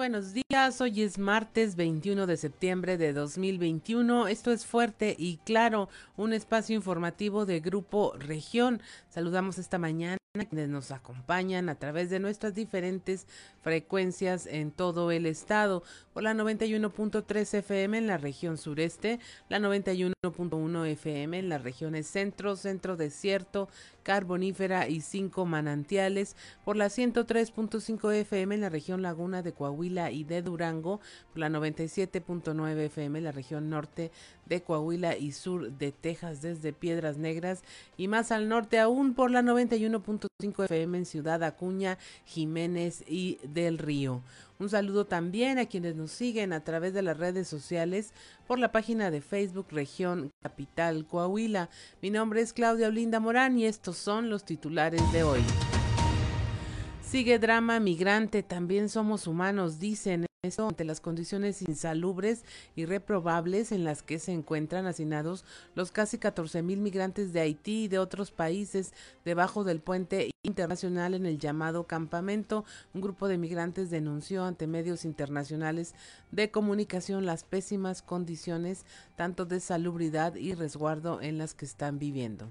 Buenos días, hoy es martes 21 de septiembre de 2021. Esto es Fuerte y Claro, un espacio informativo de Grupo Región. Saludamos esta mañana quienes nos acompañan a través de nuestras diferentes frecuencias en todo el estado, por la 91.3 FM en la región sureste, la 91.1 FM en las regiones centro, centro desierto, carbonífera y cinco manantiales, por la 103.5 FM en la región laguna de Coahuila y de Durango, por la 97.9 FM en la región norte de Coahuila y sur de Texas desde Piedras Negras y más al norte aún por la 91.5 FM en Ciudad Acuña, Jiménez y del Río. Un saludo también a quienes nos siguen a través de las redes sociales por la página de Facebook Región Capital Coahuila. Mi nombre es Claudia Olinda Morán y estos son los titulares de hoy. Sigue drama migrante, también somos humanos, dicen ante las condiciones insalubres y reprobables en las que se encuentran hacinados los casi 14 mil migrantes de Haití y de otros países debajo del puente internacional en el llamado campamento. Un grupo de migrantes denunció ante medios internacionales de comunicación las pésimas condiciones tanto de salubridad y resguardo en las que están viviendo.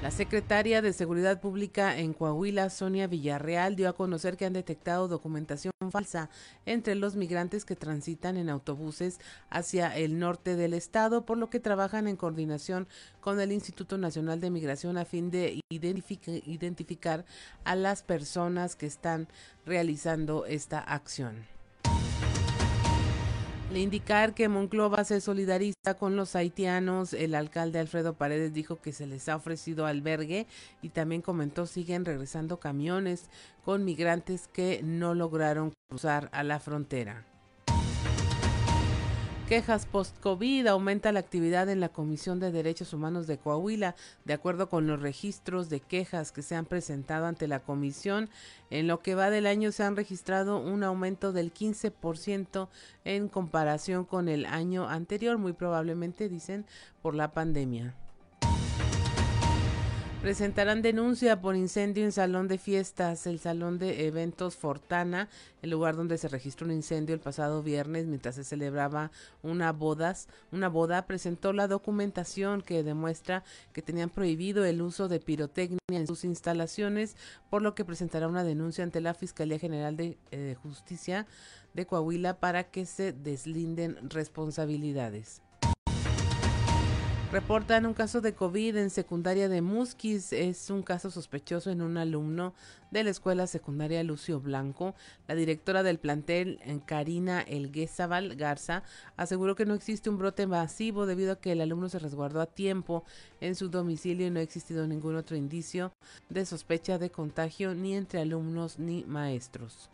La secretaria de Seguridad Pública en Coahuila, Sonia Villarreal, dio a conocer que han detectado documentación falsa entre los migrantes que transitan en autobuses hacia el norte del estado, por lo que trabajan en coordinación con el Instituto Nacional de Migración a fin de identificar a las personas que están realizando esta acción. Le indicar que Monclova se solidariza con los haitianos, el alcalde Alfredo Paredes dijo que se les ha ofrecido albergue y también comentó siguen regresando camiones con migrantes que no lograron cruzar a la frontera. Quejas post-COVID aumenta la actividad en la Comisión de Derechos Humanos de Coahuila. De acuerdo con los registros de quejas que se han presentado ante la comisión, en lo que va del año se han registrado un aumento del 15% en comparación con el año anterior, muy probablemente dicen por la pandemia. Presentarán denuncia por incendio en salón de fiestas, el salón de eventos Fortana, el lugar donde se registró un incendio el pasado viernes mientras se celebraba una una boda presentó la documentación que demuestra que tenían prohibido el uso de pirotecnia en sus instalaciones, por lo que presentará una denuncia ante la Fiscalía General de eh, Justicia de Coahuila para que se deslinden responsabilidades. Reportan un caso de COVID en secundaria de Musquis. Es un caso sospechoso en un alumno de la escuela secundaria Lucio Blanco. La directora del plantel, Karina Elguezabal Garza, aseguró que no existe un brote masivo debido a que el alumno se resguardó a tiempo en su domicilio y no ha existido ningún otro indicio de sospecha de contagio ni entre alumnos ni maestros.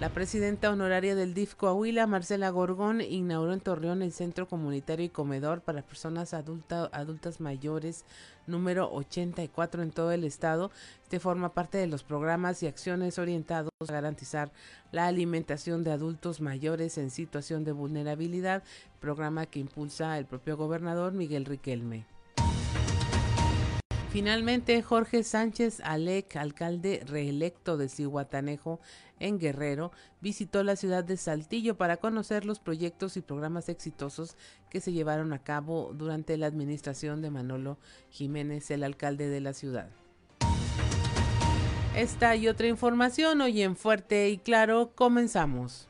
La presidenta honoraria del DIF Coahuila, Marcela Gorgón, inauguró en Torreón el Centro Comunitario y Comedor para Personas Adultas Mayores número 84 en todo el estado. Este forma parte de los programas y acciones orientados a garantizar la alimentación de adultos mayores en situación de vulnerabilidad, programa que impulsa el propio gobernador Miguel Riquelme. Finalmente, Jorge Sánchez Alec, alcalde reelecto de Cihuatanejo en Guerrero, visitó la ciudad de Saltillo para conocer los proyectos y programas exitosos que se llevaron a cabo durante la administración de Manolo Jiménez, el alcalde de la ciudad. Esta y otra información hoy en Fuerte y Claro comenzamos.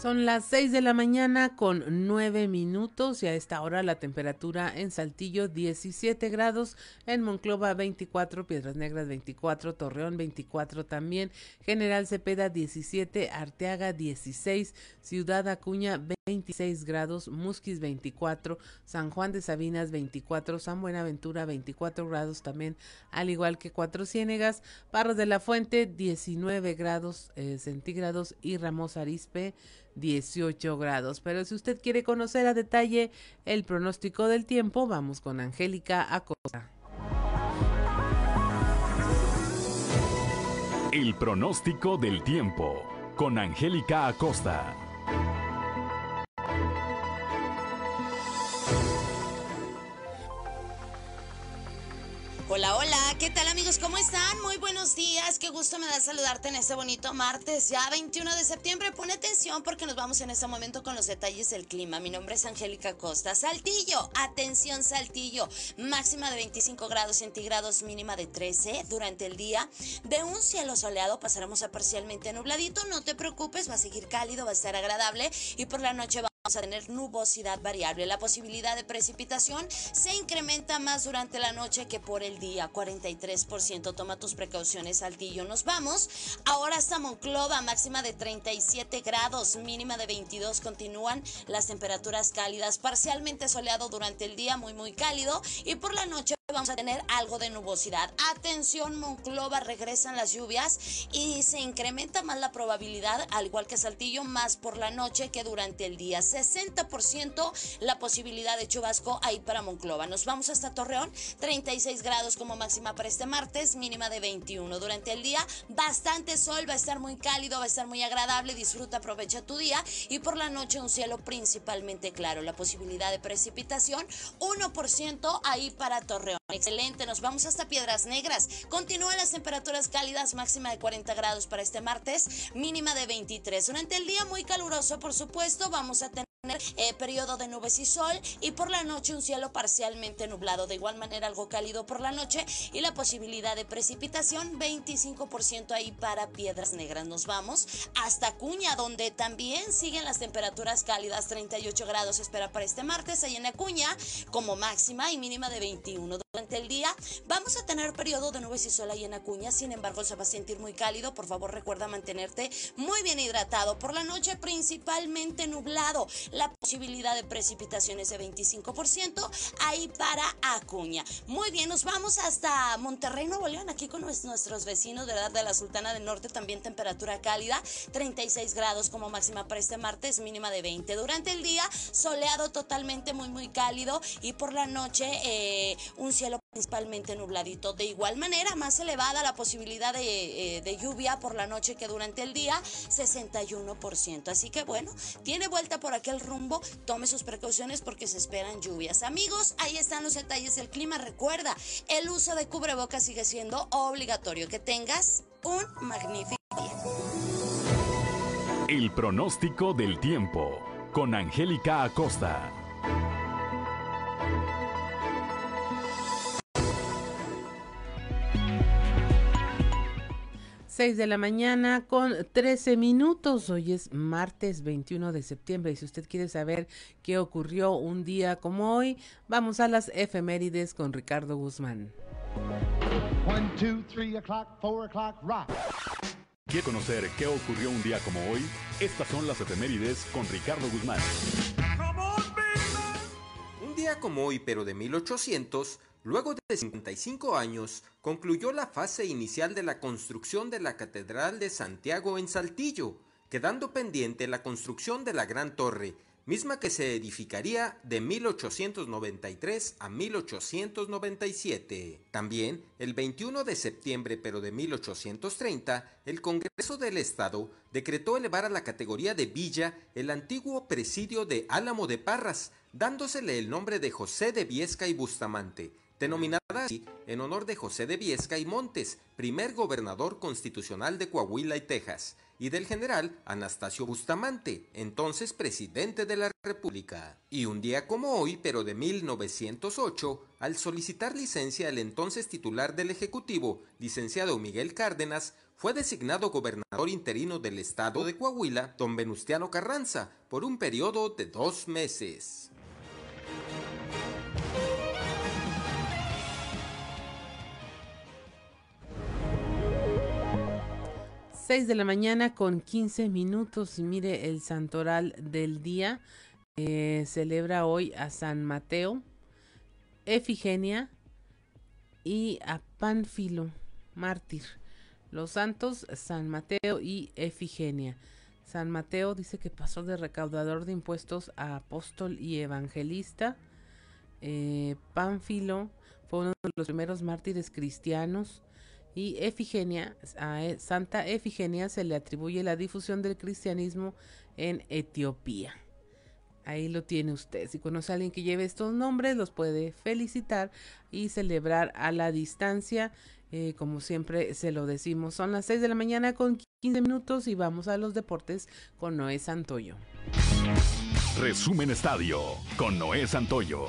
Son las 6 de la mañana con 9 minutos y a esta hora la temperatura en Saltillo 17 grados, en Monclova 24, Piedras Negras 24, Torreón 24 también, General Cepeda 17, Arteaga 16, Ciudad Acuña 26 grados, Musquis 24, San Juan de Sabinas 24, San Buenaventura 24 grados también, al igual que Cuatro Ciénegas, Parros de la Fuente 19 grados eh, centígrados y Ramos Arispe 18 grados. Pero si usted quiere conocer a detalle el pronóstico del tiempo, vamos con Angélica Acosta. El pronóstico del tiempo con Angélica Acosta. Hola, hola, ¿qué tal amigos? ¿Cómo están? Muy buenos días, qué gusto me da saludarte en este bonito martes, ya 21 de septiembre. Pone atención porque nos vamos en este momento con los detalles del clima. Mi nombre es Angélica Costa. Saltillo, atención Saltillo, máxima de 25 grados centígrados, mínima de 13 durante el día. De un cielo soleado pasaremos a parcialmente nubladito, no te preocupes, va a seguir cálido, va a estar agradable y por la noche va Vamos a tener nubosidad variable. La posibilidad de precipitación se incrementa más durante la noche que por el día. 43%. Toma tus precauciones, Saltillo. Nos vamos. Ahora hasta Monclova, máxima de 37 grados, mínima de 22. Continúan las temperaturas cálidas. Parcialmente soleado durante el día, muy, muy cálido. Y por la noche vamos a tener algo de nubosidad. Atención, Monclova, regresan las lluvias y se incrementa más la probabilidad, al igual que Saltillo, más por la noche que durante el día. 60% la posibilidad de chubasco ahí para Monclova. Nos vamos hasta Torreón, 36 grados como máxima para este martes, mínima de 21. Durante el día, bastante sol, va a estar muy cálido, va a estar muy agradable, disfruta, aprovecha tu día y por la noche un cielo principalmente claro. La posibilidad de precipitación, 1% ahí para Torreón. Excelente, nos vamos hasta Piedras Negras. Continúan las temperaturas cálidas, máxima de 40 grados para este martes, mínima de 23. Durante el día muy caluroso, por supuesto, vamos a tener than eh, periodo de nubes y sol y por la noche un cielo parcialmente nublado. De igual manera algo cálido por la noche y la posibilidad de precipitación 25% ahí para Piedras Negras. Nos vamos hasta Cuña donde también siguen las temperaturas cálidas. 38 grados espera para este martes ahí en Acuña como máxima y mínima de 21. Durante el día vamos a tener periodo de nubes y sol ahí en Acuña. Sin embargo se va a sentir muy cálido. Por favor recuerda mantenerte muy bien hidratado. Por la noche principalmente nublado la posibilidad de precipitaciones de 25% ahí para Acuña. Muy bien, nos vamos hasta Monterrey, Nuevo León, aquí con nuestros vecinos de de la Sultana del Norte, también temperatura cálida, 36 grados como máxima para este martes, mínima de 20. Durante el día, soleado totalmente muy, muy cálido y por la noche eh, un cielo principalmente nubladito. De igual manera, más elevada la posibilidad de, eh, lluvia por la noche que durante el día, 61%. Así que bueno, tiene vuelta por aquel rumbo, tome sus precauciones porque se esperan lluvias. Amigos, ahí están los detalles del clima. Recuerda, el uso de cubrebocas sigue siendo obligatorio. Que tengas un magnífico día. El pronóstico del tiempo con Angélica Acosta. 6 de la mañana con 13 minutos. Hoy es martes 21 de septiembre y si usted quiere saber qué ocurrió un día como hoy, vamos a las efemérides con Ricardo Guzmán. ¿Quiere conocer qué ocurrió un día como hoy? Estas son las efemérides con Ricardo Guzmán. Un día como hoy, pero de 1800, Luego de 55 años, concluyó la fase inicial de la construcción de la Catedral de Santiago en Saltillo, quedando pendiente la construcción de la Gran Torre, misma que se edificaría de 1893 a 1897. También, el 21 de septiembre pero de 1830, el Congreso del Estado decretó elevar a la categoría de villa el antiguo presidio de Álamo de Parras, dándosele el nombre de José de Viesca y Bustamante, denominada así en honor de José de Viesca y Montes, primer gobernador constitucional de Coahuila y Texas, y del general Anastasio Bustamante, entonces presidente de la República. Y un día como hoy, pero de 1908, al solicitar licencia el entonces titular del Ejecutivo, licenciado Miguel Cárdenas, fue designado gobernador interino del estado de Coahuila, don Venustiano Carranza, por un periodo de dos meses. 6 de la mañana con 15 minutos mire el santoral del día. Eh, celebra hoy a San Mateo, Efigenia y a Pánfilo, mártir. Los santos San Mateo y Efigenia. San Mateo dice que pasó de recaudador de impuestos a apóstol y evangelista. Eh, Pánfilo fue uno de los primeros mártires cristianos y Efigenia, a e, Santa Efigenia se le atribuye la difusión del cristianismo en Etiopía. Ahí lo tiene usted. Si conoce a alguien que lleve estos nombres, los puede felicitar y celebrar a la distancia. Eh, como siempre se lo decimos, son las 6 de la mañana con 15 minutos y vamos a los deportes con Noé Santoyo. Resumen Estadio con Noé Santoyo.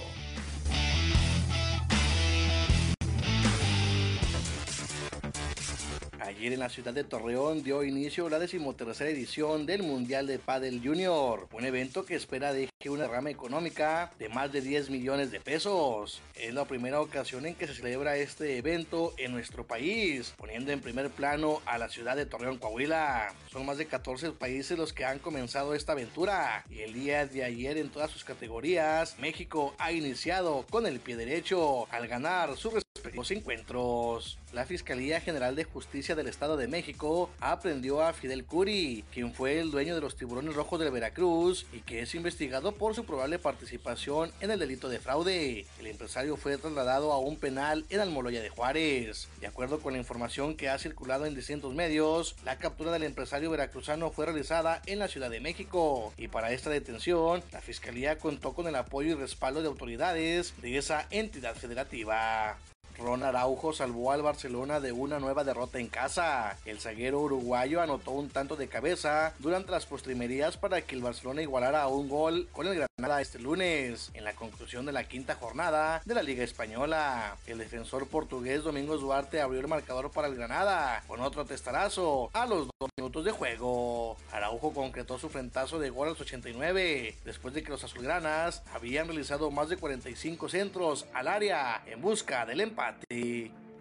Ayer en la ciudad de Torreón dio inicio la decimotercera edición del Mundial de Padel Junior, un evento que espera deje una rama económica de más de 10 millones de pesos. Es la primera ocasión en que se celebra este evento en nuestro país, poniendo en primer plano a la ciudad de Torreón, Coahuila. Son más de 14 países los que han comenzado esta aventura y el día de ayer en todas sus categorías, México ha iniciado con el pie derecho al ganar sus respectivos encuentros. La Fiscalía General de Justicia del Estado de México aprendió a Fidel Curi, quien fue el dueño de los tiburones rojos de Veracruz y que es investigado por su probable participación en el delito de fraude. El empresario fue trasladado a un penal en Almoloya de Juárez. De acuerdo con la información que ha circulado en distintos medios, la captura del empresario veracruzano fue realizada en la Ciudad de México y para esta detención, la Fiscalía contó con el apoyo y respaldo de autoridades de esa entidad federativa. Ron Araujo salvó al Barcelona de una nueva derrota en casa. El zaguero uruguayo anotó un tanto de cabeza durante las postrimerías para que el Barcelona igualara un gol con el Granada este lunes, en la conclusión de la quinta jornada de la Liga Española. El defensor portugués Domingos Duarte abrió el marcador para el Granada con otro testarazo a los dos minutos de juego. Araujo concretó su frentazo de gol a los 89, después de que los azulgranas habían realizado más de 45 centros al área en busca del empate.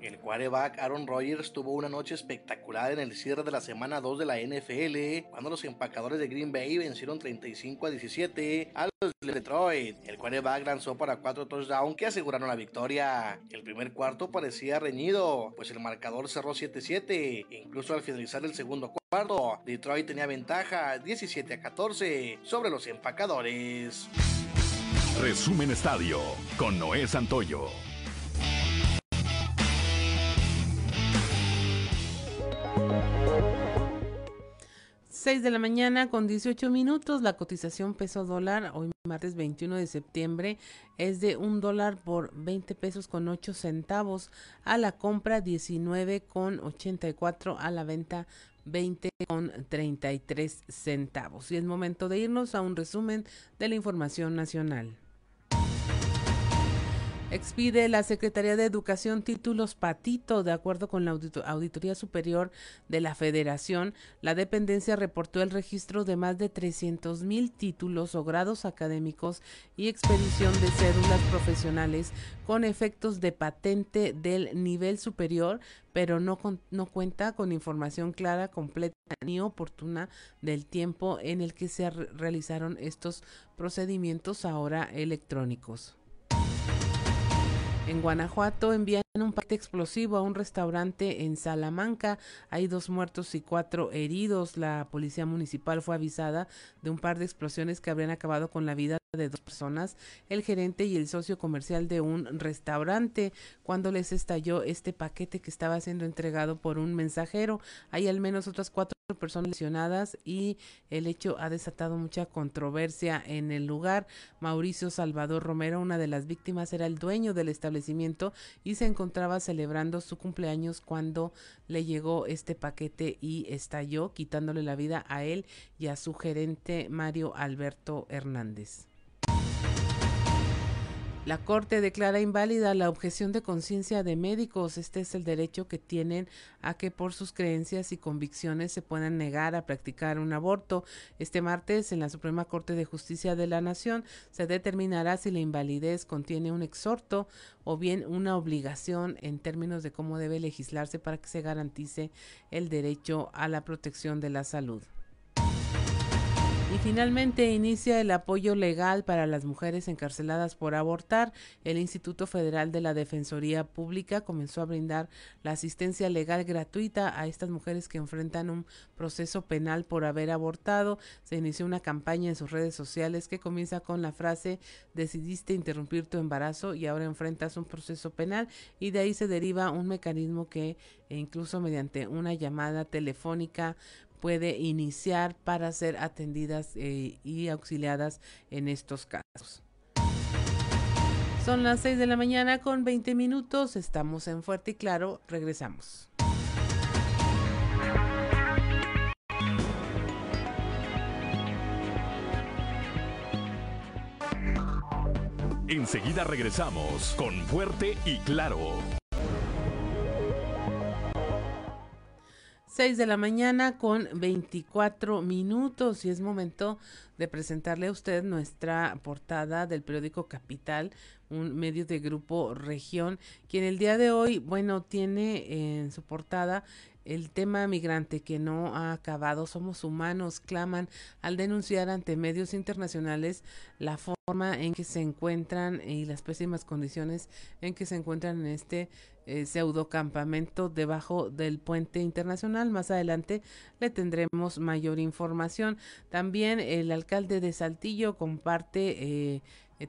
El quarterback Aaron Rodgers tuvo una noche espectacular en el cierre de la semana 2 de la NFL cuando los empacadores de Green Bay vencieron 35 a 17 a los de Detroit. El quarterback lanzó para cuatro touchdowns que aseguraron la victoria. El primer cuarto parecía reñido, pues el marcador cerró 7-7. Incluso al finalizar el segundo cuarto, Detroit tenía ventaja 17 a 14 sobre los empacadores. Resumen Estadio con Noé Santoyo. 6 de la mañana con 18 minutos. La cotización peso dólar hoy martes 21 de septiembre es de un dólar por 20 pesos con 8 centavos. A la compra 19 con 84. A la venta 20 con 33 centavos. Y es momento de irnos a un resumen de la información nacional. Expide la Secretaría de Educación títulos patito. De acuerdo con la Auditoría Superior de la Federación, la dependencia reportó el registro de más de 300 mil títulos o grados académicos y expedición de cédulas profesionales con efectos de patente del nivel superior, pero no, no cuenta con información clara, completa ni oportuna del tiempo en el que se realizaron estos procedimientos ahora electrónicos. En Guanajuato envían un paquete explosivo a un restaurante en Salamanca. Hay dos muertos y cuatro heridos. La policía municipal fue avisada de un par de explosiones que habrían acabado con la vida de dos personas, el gerente y el socio comercial de un restaurante, cuando les estalló este paquete que estaba siendo entregado por un mensajero. Hay al menos otras cuatro personas lesionadas y el hecho ha desatado mucha controversia en el lugar. Mauricio Salvador Romero, una de las víctimas, era el dueño del establecimiento y se encontraba celebrando su cumpleaños cuando le llegó este paquete y estalló, quitándole la vida a él y a su gerente Mario Alberto Hernández. La Corte declara inválida la objeción de conciencia de médicos. Este es el derecho que tienen a que por sus creencias y convicciones se puedan negar a practicar un aborto. Este martes, en la Suprema Corte de Justicia de la Nación, se determinará si la invalidez contiene un exhorto o bien una obligación en términos de cómo debe legislarse para que se garantice el derecho a la protección de la salud. Y finalmente inicia el apoyo legal para las mujeres encarceladas por abortar. El Instituto Federal de la Defensoría Pública comenzó a brindar la asistencia legal gratuita a estas mujeres que enfrentan un proceso penal por haber abortado. Se inició una campaña en sus redes sociales que comienza con la frase decidiste interrumpir tu embarazo y ahora enfrentas un proceso penal y de ahí se deriva un mecanismo que incluso mediante una llamada telefónica puede iniciar para ser atendidas eh, y auxiliadas en estos casos. Son las 6 de la mañana con 20 minutos, estamos en Fuerte y Claro, regresamos. Enseguida regresamos con Fuerte y Claro. 6 de la mañana con 24 minutos y es momento de presentarle a usted nuestra portada del periódico Capital, un medio de grupo región, quien el día de hoy, bueno, tiene en su portada el tema migrante que no ha acabado. Somos humanos, claman al denunciar ante medios internacionales la forma en que se encuentran y las pésimas condiciones en que se encuentran en este eh, pseudo campamento debajo del puente internacional. Más adelante le tendremos mayor información. También el alcalde de Saltillo comparte eh,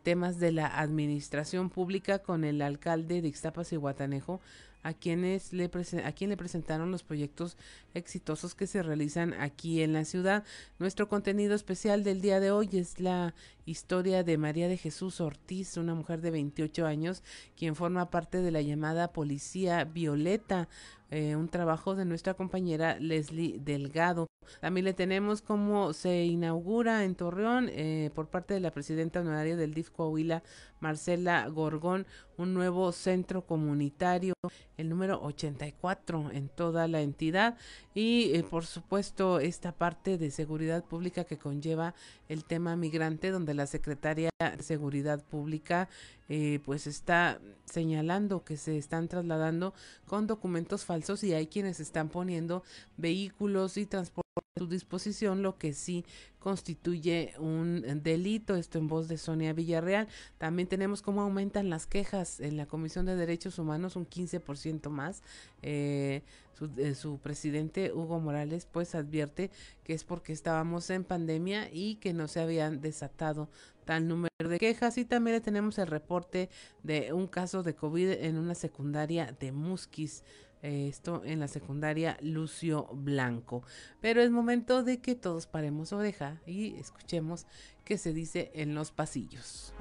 temas de la administración pública con el alcalde de Ixtapas y Guatanejo a quienes le a quien le presentaron los proyectos exitosos que se realizan aquí en la ciudad. Nuestro contenido especial del día de hoy es la historia de María de Jesús Ortiz, una mujer de 28 años, quien forma parte de la llamada Policía Violeta, eh, un trabajo de nuestra compañera Leslie Delgado. También le tenemos cómo se inaugura en Torreón eh, por parte de la presidenta honoraria del DIF Coahuila, Marcela Gorgón, un nuevo centro comunitario, el número 84 en toda la entidad. Y eh, por supuesto esta parte de seguridad pública que conlleva el tema migrante donde la secretaria de seguridad pública eh, pues está señalando que se están trasladando con documentos falsos y hay quienes están poniendo vehículos y transporte a su disposición, lo que sí constituye un delito, esto en voz de Sonia Villarreal. También tenemos cómo aumentan las quejas en la Comisión de Derechos Humanos un 15% más. Eh, su, eh, su, presidente Hugo Morales pues advierte que es porque estábamos en pandemia y que no se habían desatado tal número de quejas y también le tenemos el reporte de un caso de COVID en una secundaria de Musquis esto en la secundaria Lucio Blanco. Pero es momento de que todos paremos oreja y escuchemos qué se dice en los pasillos.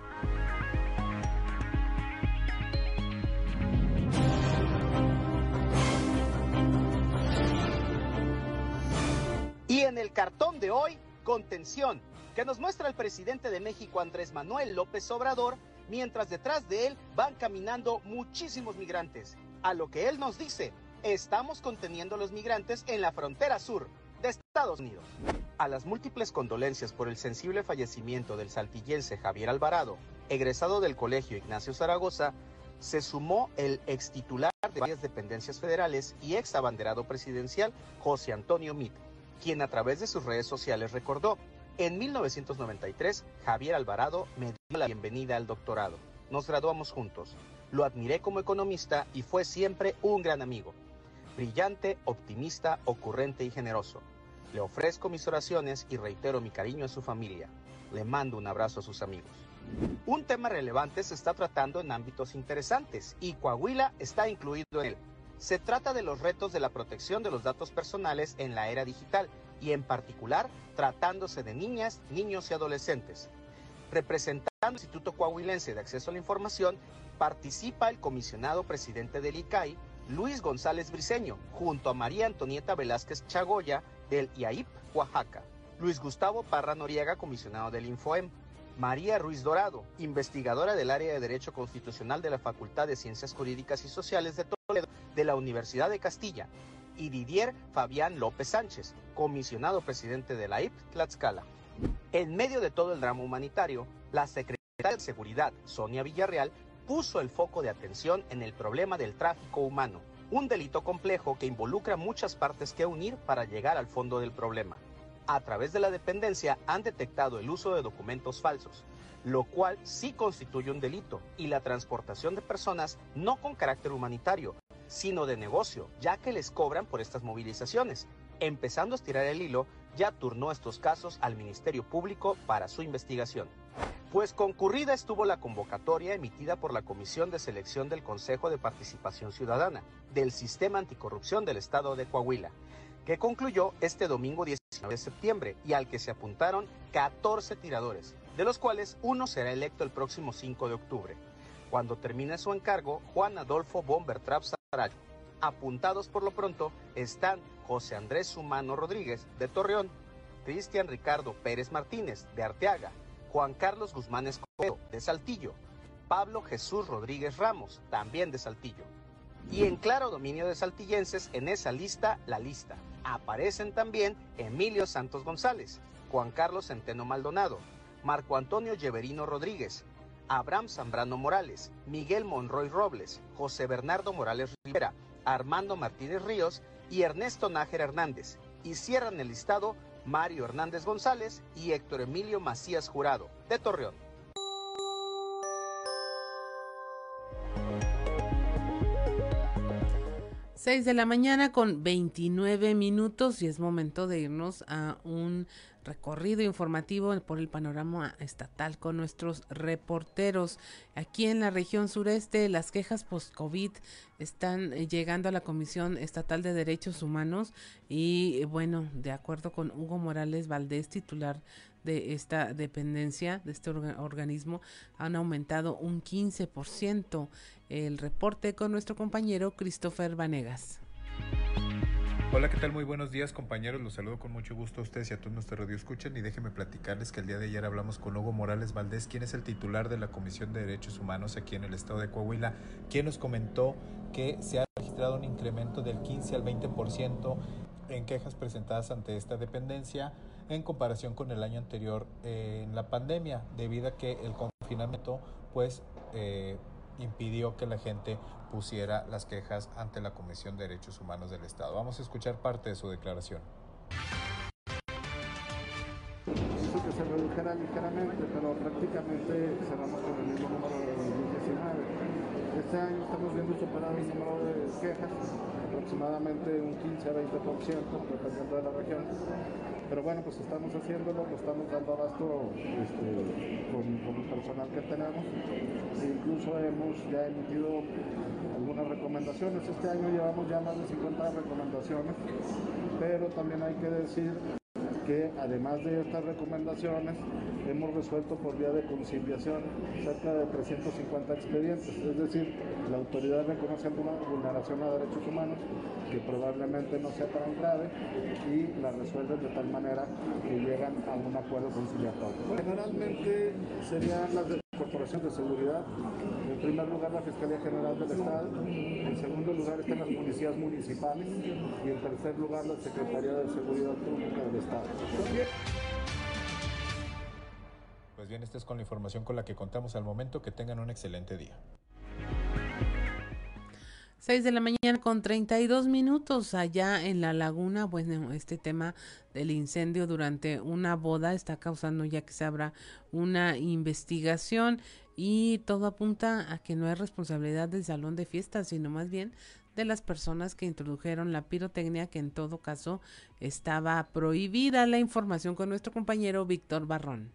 Y en el cartón de hoy, contención, que nos muestra el presidente de México Andrés Manuel López Obrador, mientras detrás de él van caminando muchísimos migrantes a lo que él nos dice, estamos conteniendo los migrantes en la frontera sur de Estados Unidos. A las múltiples condolencias por el sensible fallecimiento del saltillense Javier Alvarado, egresado del Colegio Ignacio Zaragoza, se sumó el ex titular de varias dependencias federales y ex abanderado presidencial José Antonio Mit, quien a través de sus redes sociales recordó, en 1993 Javier Alvarado me dio la bienvenida al doctorado. Nos graduamos juntos. Lo admiré como economista y fue siempre un gran amigo. Brillante, optimista, ocurrente y generoso. Le ofrezco mis oraciones y reitero mi cariño a su familia. Le mando un abrazo a sus amigos. Un tema relevante se está tratando en ámbitos interesantes y Coahuila está incluido en él. Se trata de los retos de la protección de los datos personales en la era digital y en particular tratándose de niñas, niños y adolescentes. Representando al Instituto Coahuilense de Acceso a la Información, participa el comisionado presidente del ICAI, Luis González Briceño, junto a María Antonieta Velázquez Chagoya del IAIP, Oaxaca. Luis Gustavo Parra Noriega, comisionado del INFOEM. María Ruiz Dorado, investigadora del área de Derecho Constitucional de la Facultad de Ciencias Jurídicas y Sociales de Toledo de la Universidad de Castilla, y Didier Fabián López Sánchez, comisionado presidente de la IP Tlaxcala. En medio de todo el drama humanitario, la secretaria de Seguridad, Sonia Villarreal, puso el foco de atención en el problema del tráfico humano, un delito complejo que involucra muchas partes que unir para llegar al fondo del problema. A través de la dependencia han detectado el uso de documentos falsos, lo cual sí constituye un delito, y la transportación de personas no con carácter humanitario, sino de negocio, ya que les cobran por estas movilizaciones. Empezando a estirar el hilo, ya turnó estos casos al Ministerio Público para su investigación. Pues concurrida estuvo la convocatoria emitida por la Comisión de Selección del Consejo de Participación Ciudadana del Sistema Anticorrupción del Estado de Coahuila, que concluyó este domingo 19 de septiembre y al que se apuntaron 14 tiradores, de los cuales uno será electo el próximo 5 de octubre. Cuando termine su encargo, Juan Adolfo Bombertrap Apuntados por lo pronto están José Andrés Humano Rodríguez de Torreón, Cristian Ricardo Pérez Martínez de Arteaga, Juan Carlos Guzmán Escobedo de Saltillo, Pablo Jesús Rodríguez Ramos, también de Saltillo. Y en claro dominio de saltillenses en esa lista, la lista. Aparecen también Emilio Santos González, Juan Carlos Centeno Maldonado, Marco Antonio Lleverino Rodríguez, Abraham Zambrano Morales, Miguel Monroy Robles, José Bernardo Morales Rivera, Armando Martínez Ríos y Ernesto Nájera Hernández. Y cierran el listado Mario Hernández González y Héctor Emilio Macías Jurado, de Torreón. Seis de la mañana con 29 minutos y es momento de irnos a un recorrido informativo por el panorama estatal con nuestros reporteros. Aquí en la región sureste, las quejas post-COVID están eh, llegando a la Comisión Estatal de Derechos Humanos y, eh, bueno, de acuerdo con Hugo Morales Valdés, titular de esta dependencia, de este organismo, han aumentado un 15%. El reporte con nuestro compañero Christopher Vanegas. Hola, ¿qué tal? Muy buenos días, compañeros. Los saludo con mucho gusto a ustedes y a todos nuestros radio escuchan y déjenme platicarles que el día de ayer hablamos con Hugo Morales Valdés, quien es el titular de la Comisión de Derechos Humanos aquí en el estado de Coahuila, quien nos comentó que se ha registrado un incremento del 15 al 20% en quejas presentadas ante esta dependencia en comparación con el año anterior eh, en la pandemia, debido a que el confinamiento pues eh, impidió que la gente pusiera las quejas ante la Comisión de Derechos Humanos del Estado. Vamos a escuchar parte de su declaración. Se redujera ligeramente, pero prácticamente cerramos con el mismo número de 2019. Este año estamos viendo superar el número de quejas, aproximadamente un 15 a 20%, dependiendo de la región pero bueno, pues estamos haciéndolo, lo estamos dando abasto este, con, el personal que tenemos. E incluso hemos ya emitido algunas recomendaciones. Este año llevamos ya más de 50 recomendaciones, pero también hay que decir que además de estas recomendaciones hemos resuelto por vía de conciliación cerca de 350 expedientes, es decir, la autoridad reconoce alguna vulneración a derechos humanos que probablemente no sea tan grave y la resuelven de tal manera que llegan a un acuerdo conciliatorio. Generalmente serían las de Corporación de Seguridad, en primer lugar la Fiscalía General del Estado, en segundo lugar están las policías municipales y en tercer lugar la Secretaría de Seguridad Pública del Estado. Pues bien, esta es con la información con la que contamos al momento. Que tengan un excelente día. 6 de la mañana con 32 minutos allá en la laguna. Bueno, este tema del incendio durante una boda está causando ya que se abra una investigación y todo apunta a que no es responsabilidad del salón de fiestas, sino más bien de las personas que introdujeron la pirotecnia que en todo caso estaba prohibida. La información con nuestro compañero Víctor Barrón.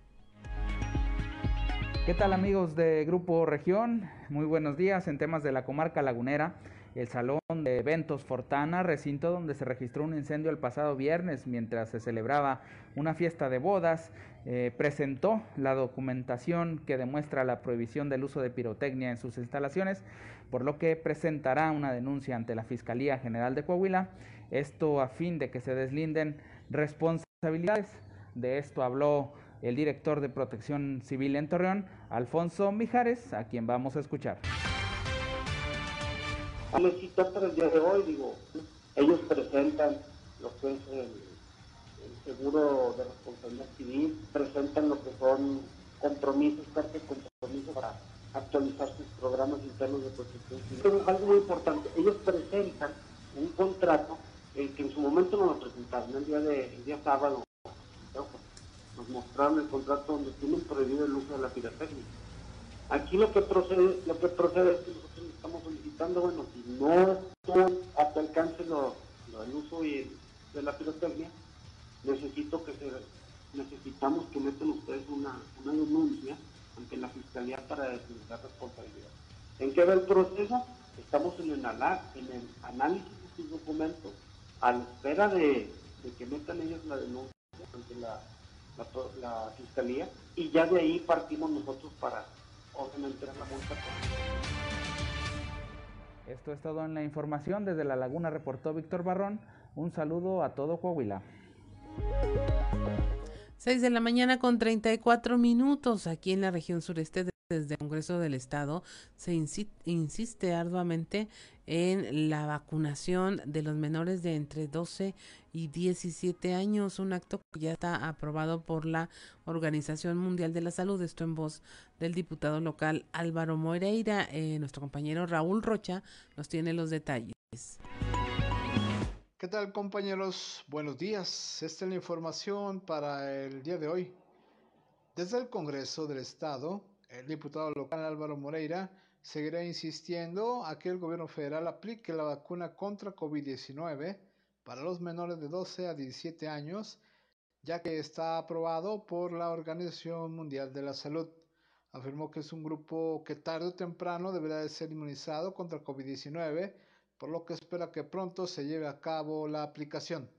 ¿Qué tal amigos de Grupo Región? Muy buenos días en temas de la comarca lagunera. El Salón de Eventos Fortana, recinto donde se registró un incendio el pasado viernes mientras se celebraba una fiesta de bodas. Eh, presentó la documentación que demuestra la prohibición del uso de pirotecnia en sus instalaciones, por lo que presentará una denuncia ante la Fiscalía General de Coahuila, esto a fin de que se deslinden responsabilidades. De esto habló el director de Protección Civil en Torreón, Alfonso Mijares, a quien vamos a escuchar. Me citó para el día de hoy, digo, ellos presentan lo que es el, seguro de responsabilidad civil, presentan lo que son compromisos, cartas de compromiso para actualizar sus programas internos de protección civil. Algo muy importante, ellos presentan un contrato eh, que en su momento nos lo presentaron el día, de, el día sábado, nos mostraron el contrato donde tienen prohibido el uso de la pirotecnia. Aquí lo que procede, lo que procede es que nosotros estamos bueno, si no son a tu alcance lo, el uso de la pirotecnia, necesito que se, necesitamos que metan ustedes una, una denuncia ante la Fiscalía para deslindar responsabilidad. ¿En qué va el proceso? Estamos en el, el análisis de sus documentos, a la espera de, de que metan ellos la denuncia ante la la, fiscalía y ya de ahí partimos nosotros para obviamente la multa. Esto es todo en la información. Desde La Laguna reportó Víctor Barrón. Un saludo a todo Coahuila. 6 de la mañana con 34 minutos aquí en la región sureste desde el Congreso del Estado se insiste arduamente en la vacunación de los menores de entre 12 y 17 años, un acto que ya está aprobado por la Organización Mundial de la Salud, esto en voz del diputado local Álvaro Moreira. Eh, nuestro compañero Raúl Rocha nos tiene los detalles. ¿Qué tal compañeros? Buenos días. Esta es la información para el día de hoy. Desde el Congreso del Estado, el diputado local Álvaro Moreira seguirá insistiendo a que el gobierno federal aplique la vacuna contra COVID-19 para los menores de 12 a 17 años, ya que está aprobado por la Organización Mundial de la Salud. Afirmó que es un grupo que tarde o temprano deberá de ser inmunizado contra COVID-19, por lo que espera que pronto se lleve a cabo la aplicación.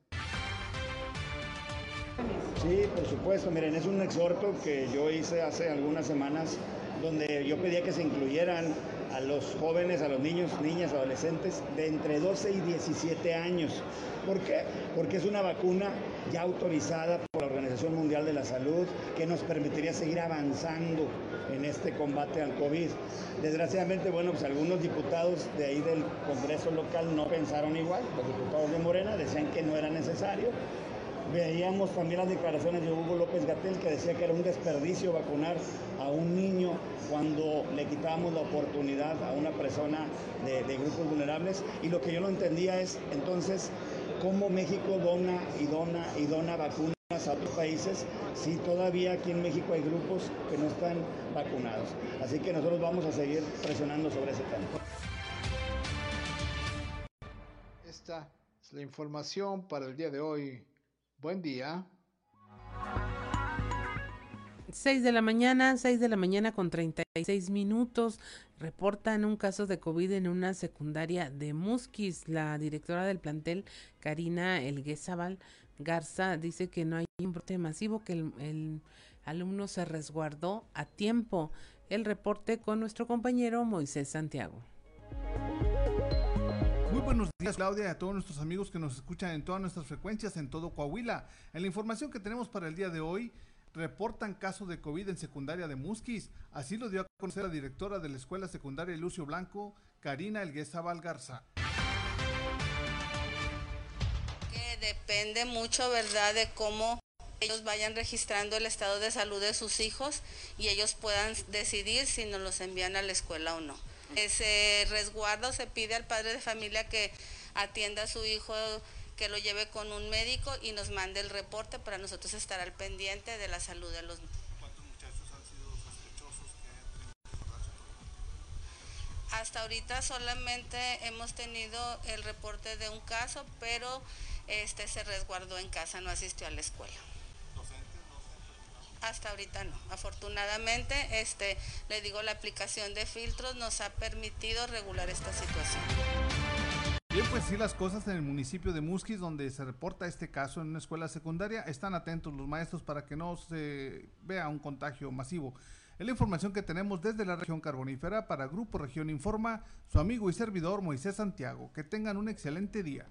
Sí, por supuesto. Miren, es un exhorto que yo hice hace algunas semanas donde yo pedía que se incluyeran a los jóvenes, a los niños, niñas, adolescentes de entre 12 y 17 años. ¿Por qué? Porque es una vacuna ya autorizada por la Organización Mundial de la Salud que nos permitiría seguir avanzando en este combate al COVID. Desgraciadamente, bueno, pues algunos diputados de ahí del Congreso local no pensaron igual, los diputados de Morena decían que no era necesario Veíamos también las declaraciones de Hugo López Gatel que decía que era un desperdicio vacunar a un niño cuando le quitábamos la oportunidad a una persona de, grupos vulnerables. Y lo que yo no entendía es entonces cómo México dona y dona y dona vacunas a otros países si todavía aquí en México hay grupos que no están vacunados. Así que nosotros vamos a seguir presionando sobre ese tema. Esta es la información para el día de hoy. Buen día. 6 de la mañana, 6 de la mañana con 36 minutos. Reportan un caso de COVID en una secundaria de Musquis. La directora del plantel, Karina Elguezabal Garza, dice que no hay un brote masivo, que el, el alumno se resguardó a tiempo. El reporte con nuestro compañero Moisés Santiago buenos días Claudia y a todos nuestros amigos que nos escuchan en todas nuestras frecuencias en todo Coahuila. En la información que tenemos para el día de hoy, reportan caso de COVID en secundaria de Musquis. Así lo dio a conocer la directora de la escuela secundaria Lucio Blanco, Karina Elguesa Valgarza. Que depende mucho, ¿verdad?, de cómo ellos vayan registrando el estado de salud de sus hijos y ellos puedan decidir si nos los envían a la escuela o no. Ese resguardo se pide al padre de familia que atienda a su hijo, que lo lleve con un médico y nos mande el reporte para nosotros estar al pendiente de la salud de los ¿Cuántos muchachos han sido sospechosos que Hasta ahorita solamente hemos tenido el reporte de un caso, pero este se resguardó en casa, no asistió a la escuela. Hasta ahorita no. Afortunadamente, este, le digo, la aplicación de filtros nos ha permitido regular esta situación. pues sí, las cosas en el municipio de Musquis, donde se reporta este caso en una escuela secundaria, están atentos los maestros para que no se vea un contagio masivo. Es la información que tenemos desde la región carbonífera para Grupo Región Informa, su amigo y servidor Moisés Santiago. Que tengan un excelente día.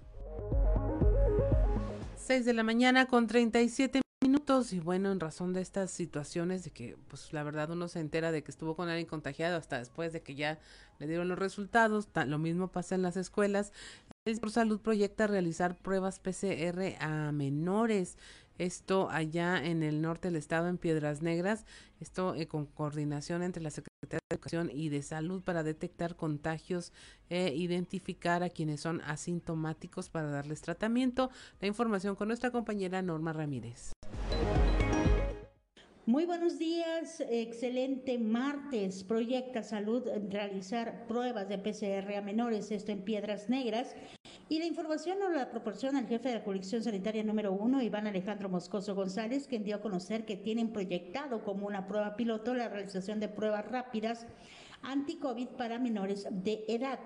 6 de la mañana con 37 minutos y bueno, en razón de estas situaciones de que pues la verdad uno se entera de que estuvo con alguien contagiado hasta después de que ya le dieron los resultados, lo mismo pasa en las escuelas. El por Salud proyecta realizar pruebas PCR a menores. Esto allá en el norte del estado, en Piedras Negras, esto eh, con coordinación entre la Secretaría de Educación y de Salud para detectar contagios e identificar a quienes son asintomáticos para darles tratamiento. La información con nuestra compañera Norma Ramírez. Muy buenos días, excelente martes. Proyecta Salud realizar pruebas de PCR a menores, esto en Piedras Negras. Y la información nos la proporciona el jefe de la colección sanitaria número uno, Iván Alejandro Moscoso González, quien dio a conocer que tienen proyectado como una prueba piloto la realización de pruebas rápidas anti-COVID para menores de edad.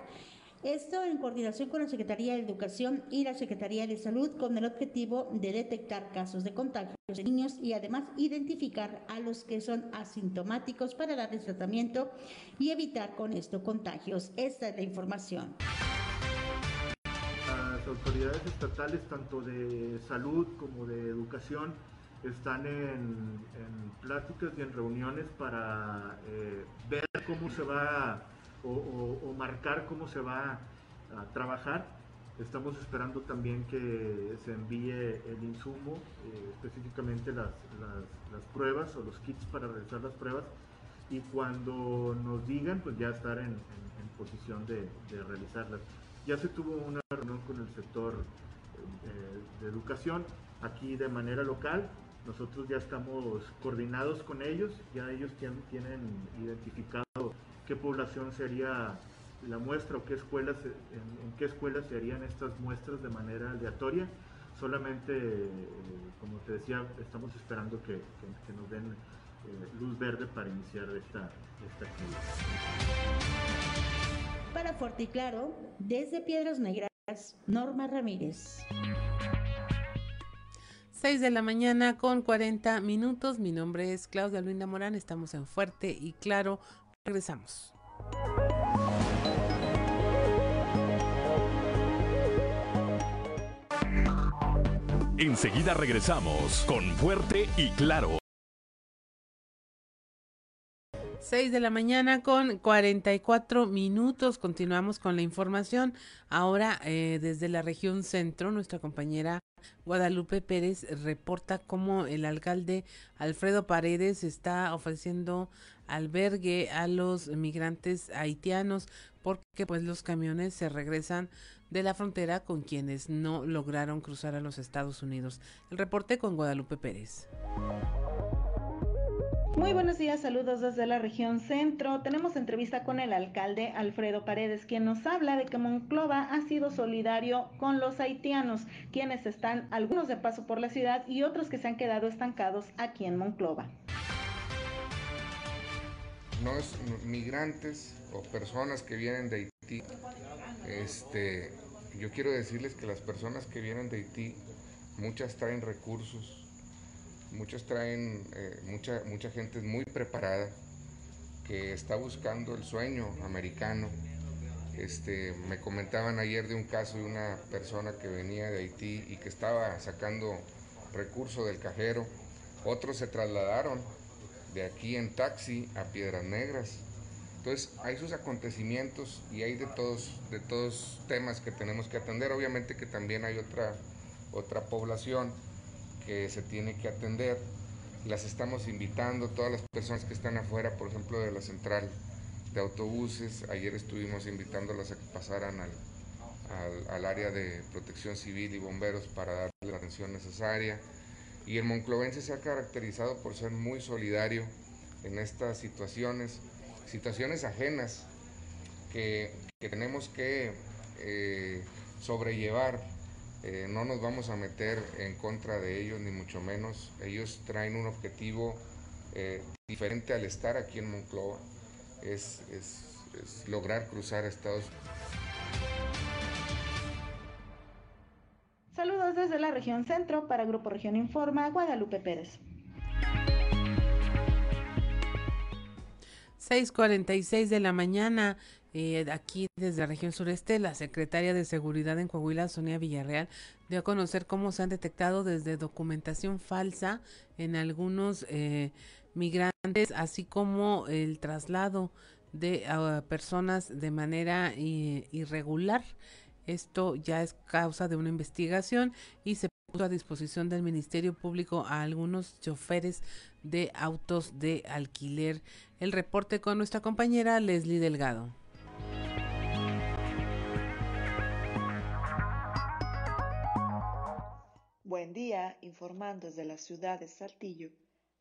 Esto en coordinación con la Secretaría de Educación y la Secretaría de Salud con el objetivo de detectar casos de contagio de niños y además identificar a los que son asintomáticos para darles tratamiento y evitar con esto contagios. Esta es la información. Las autoridades estatales, tanto de salud como de educación, están en, pláticas y en reuniones para eh, ver cómo se va o, marcar cómo se va a, trabajar. Estamos esperando también que se envíe el insumo, eh, específicamente las, las, pruebas o los kits para realizar las pruebas y cuando nos digan, pues ya estar en, posición de, realizarlas. Ya se tuvo una reunión con el sector eh, de educación aquí de manera local. Nosotros ya estamos coordinados con ellos, ya ellos tienen, tienen identificado qué población sería la muestra o qué escuelas, en, qué escuelas se harían estas muestras de manera aleatoria. Solamente, eh, como te decía, estamos esperando que, nos den eh, luz verde para iniciar esta, esta actividad. Para Fuerte y Claro, desde Piedras Negras, Norma Ramírez. 6 de la mañana con 40 minutos. Mi nombre es Claudia Luinda Morán. Estamos en Fuerte y Claro Regresamos. Enseguida regresamos con Fuerte y Claro. 6 de la mañana con 44 minutos. Continuamos con la información. Ahora eh, desde la región centro, nuestra compañera Guadalupe Pérez reporta cómo el alcalde Alfredo Paredes está ofreciendo albergue a los migrantes haitianos porque pues los camiones se regresan de la frontera con quienes no lograron cruzar a los Estados Unidos. El reporte con Guadalupe Pérez. Muy buenos días, saludos desde la región centro. Tenemos entrevista con el alcalde Alfredo Paredes, quien nos habla de que Monclova ha sido solidario con los haitianos, quienes están algunos de paso por la ciudad y otros que se han quedado estancados aquí en Monclova no es migrantes o personas que vienen de Haití. Este, yo quiero decirles que las personas que vienen de Haití, muchas traen recursos, muchas traen, eh, mucha, mucha gente muy preparada que está buscando el sueño americano. Este, me comentaban ayer de un caso de una persona que venía de Haití y que estaba sacando recursos del cajero. Otros se trasladaron de aquí en taxi a Piedras Negras. Entonces hay sus acontecimientos y hay de todos, de todos temas que tenemos que atender. Obviamente que también hay otra, otra población que se tiene que atender. Las estamos invitando, todas las personas que están afuera, por ejemplo, de la central de autobuses. Ayer estuvimos invitándolas a que pasaran al, al área de protección civil y bomberos para darle la atención necesaria y el monclovense se ha caracterizado por ser muy solidario en estas situaciones, situaciones ajenas que, tenemos que eh, sobrellevar. Eh, no nos vamos a meter en contra de ellos, ni mucho menos. Ellos traen un objetivo eh, diferente al estar aquí en Monclova, es, lograr cruzar Estados Unidos. Desde la región centro para Grupo Región Informa, Guadalupe Pérez. 6:46 de la mañana. Eh, aquí desde la región sureste, la secretaria de Seguridad en Coahuila, Sonia Villarreal, dio a conocer cómo se han detectado desde documentación falsa en algunos eh, migrantes, así como el traslado de ah, personas de manera irregular. Esto ya es causa de una investigación y se puso a disposición del Ministerio Público a algunos choferes de autos de alquiler. El reporte con nuestra compañera Leslie Delgado. Buen día, informando desde la ciudad de Saltillo.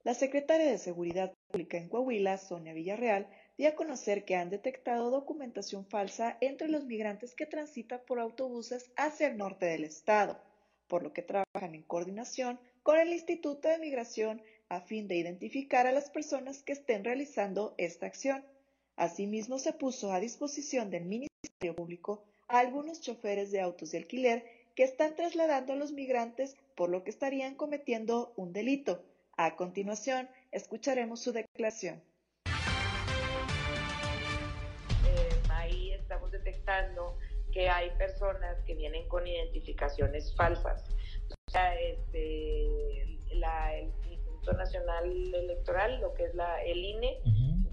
La secretaria de Seguridad Pública en Coahuila, Sonia Villarreal, a conocer que han detectado documentación falsa entre los migrantes que transitan por autobuses hacia el norte del estado, por lo que trabajan en coordinación con el Instituto de Migración a fin de identificar a las personas que estén realizando esta acción. Asimismo, se puso a disposición del Ministerio Público a algunos choferes de autos de alquiler que están trasladando a los migrantes por lo que estarían cometiendo un delito. A continuación, escucharemos su declaración. Estamos detectando que hay personas que vienen con identificaciones falsas. O sea, este, la, el Instituto Nacional Electoral, lo que es la, el INE,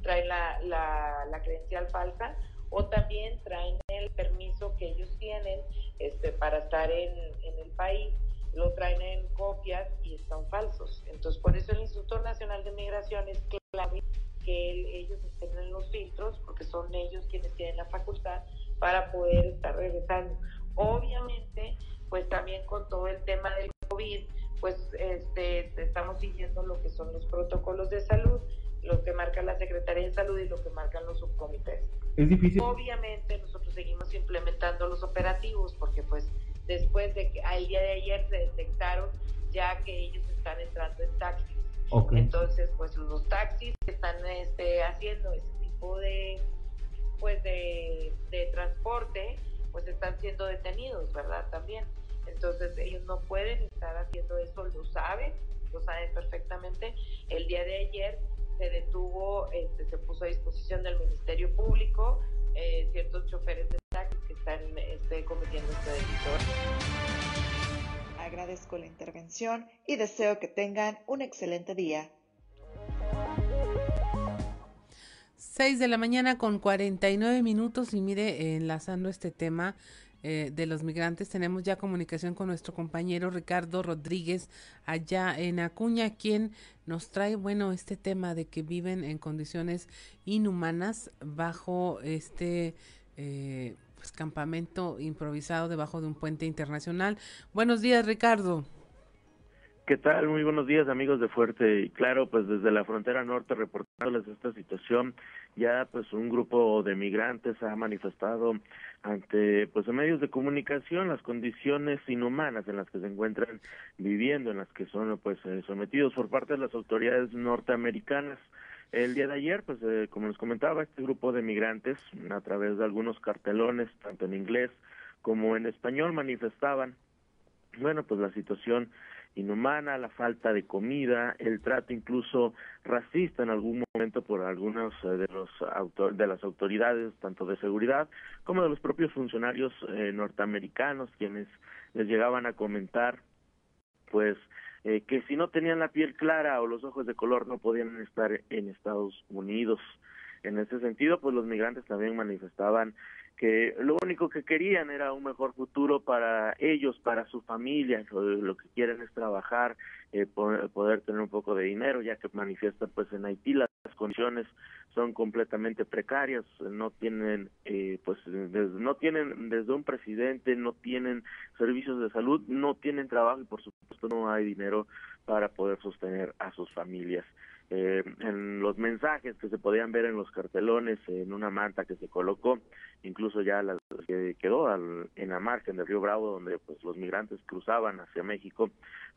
trae la, la, credencial falsa o también traen el permiso que ellos tienen este, para estar en, en el país lo traen en copias y están falsos. Entonces, por eso el Instituto Nacional de Migración es clave que ellos estén en los filtros, porque son ellos quienes tienen la facultad para poder estar regresando. Obviamente, pues también con todo el tema del COVID, pues este, estamos siguiendo lo que son los protocolos de salud, lo que marca la Secretaría de Salud y lo que marcan los subcomités. Es difícil. Obviamente nosotros seguimos implementando los operativos porque pues después de que al día de ayer se detectaron ya que ellos están entrando en taxis. Entonces, pues los taxis que están este, haciendo ese tipo de pues de, de transporte, pues están siendo detenidos, ¿verdad? También. Entonces, ellos no pueden estar haciendo eso, lo saben, lo saben perfectamente. El día de ayer se detuvo, este, se puso a disposición del Ministerio Público eh, ciertos choferes de taxi están este, cometiendo este delito. Agradezco la intervención y deseo que tengan un excelente día. 6 de la mañana con 49 minutos y mire, enlazando este tema, eh, de los migrantes. Tenemos ya comunicación con nuestro compañero Ricardo Rodríguez allá en Acuña, quien nos trae, bueno, este tema de que viven en condiciones inhumanas bajo este eh, campamento improvisado debajo de un puente internacional. Buenos días, Ricardo. ¿Qué tal? Muy buenos días amigos de Fuerte y Claro, pues desde la frontera norte reportándoles esta situación, ya pues un grupo de migrantes ha manifestado ante pues medios de comunicación las condiciones inhumanas en las que se encuentran viviendo, en las que son pues eh, sometidos por parte de las autoridades norteamericanas. El día de ayer, pues eh, como les comentaba, este grupo de migrantes a través de algunos cartelones, tanto en inglés como en español, manifestaban, bueno, pues la situación inhumana, la falta de comida, el trato incluso racista en algún momento por algunos eh, de los de las autoridades tanto de seguridad como de los propios funcionarios eh, norteamericanos quienes les llegaban a comentar pues eh, que si no tenían la piel clara o los ojos de color no podían estar en Estados Unidos. En ese sentido, pues los migrantes también manifestaban que lo único que querían era un mejor futuro para ellos, para su familia, lo, que quieren es trabajar, eh, poder, tener un poco de dinero, ya que manifiestan pues en Haití las condiciones son completamente precarias, no tienen eh, pues no tienen desde un presidente, no tienen servicios de salud, no tienen trabajo y por supuesto no hay dinero para poder sostener a sus familias eh, en los mensajes que se podían ver en los cartelones, en una manta que se colocó, incluso ya la que quedó en la margen del río Bravo, donde pues los migrantes cruzaban hacia México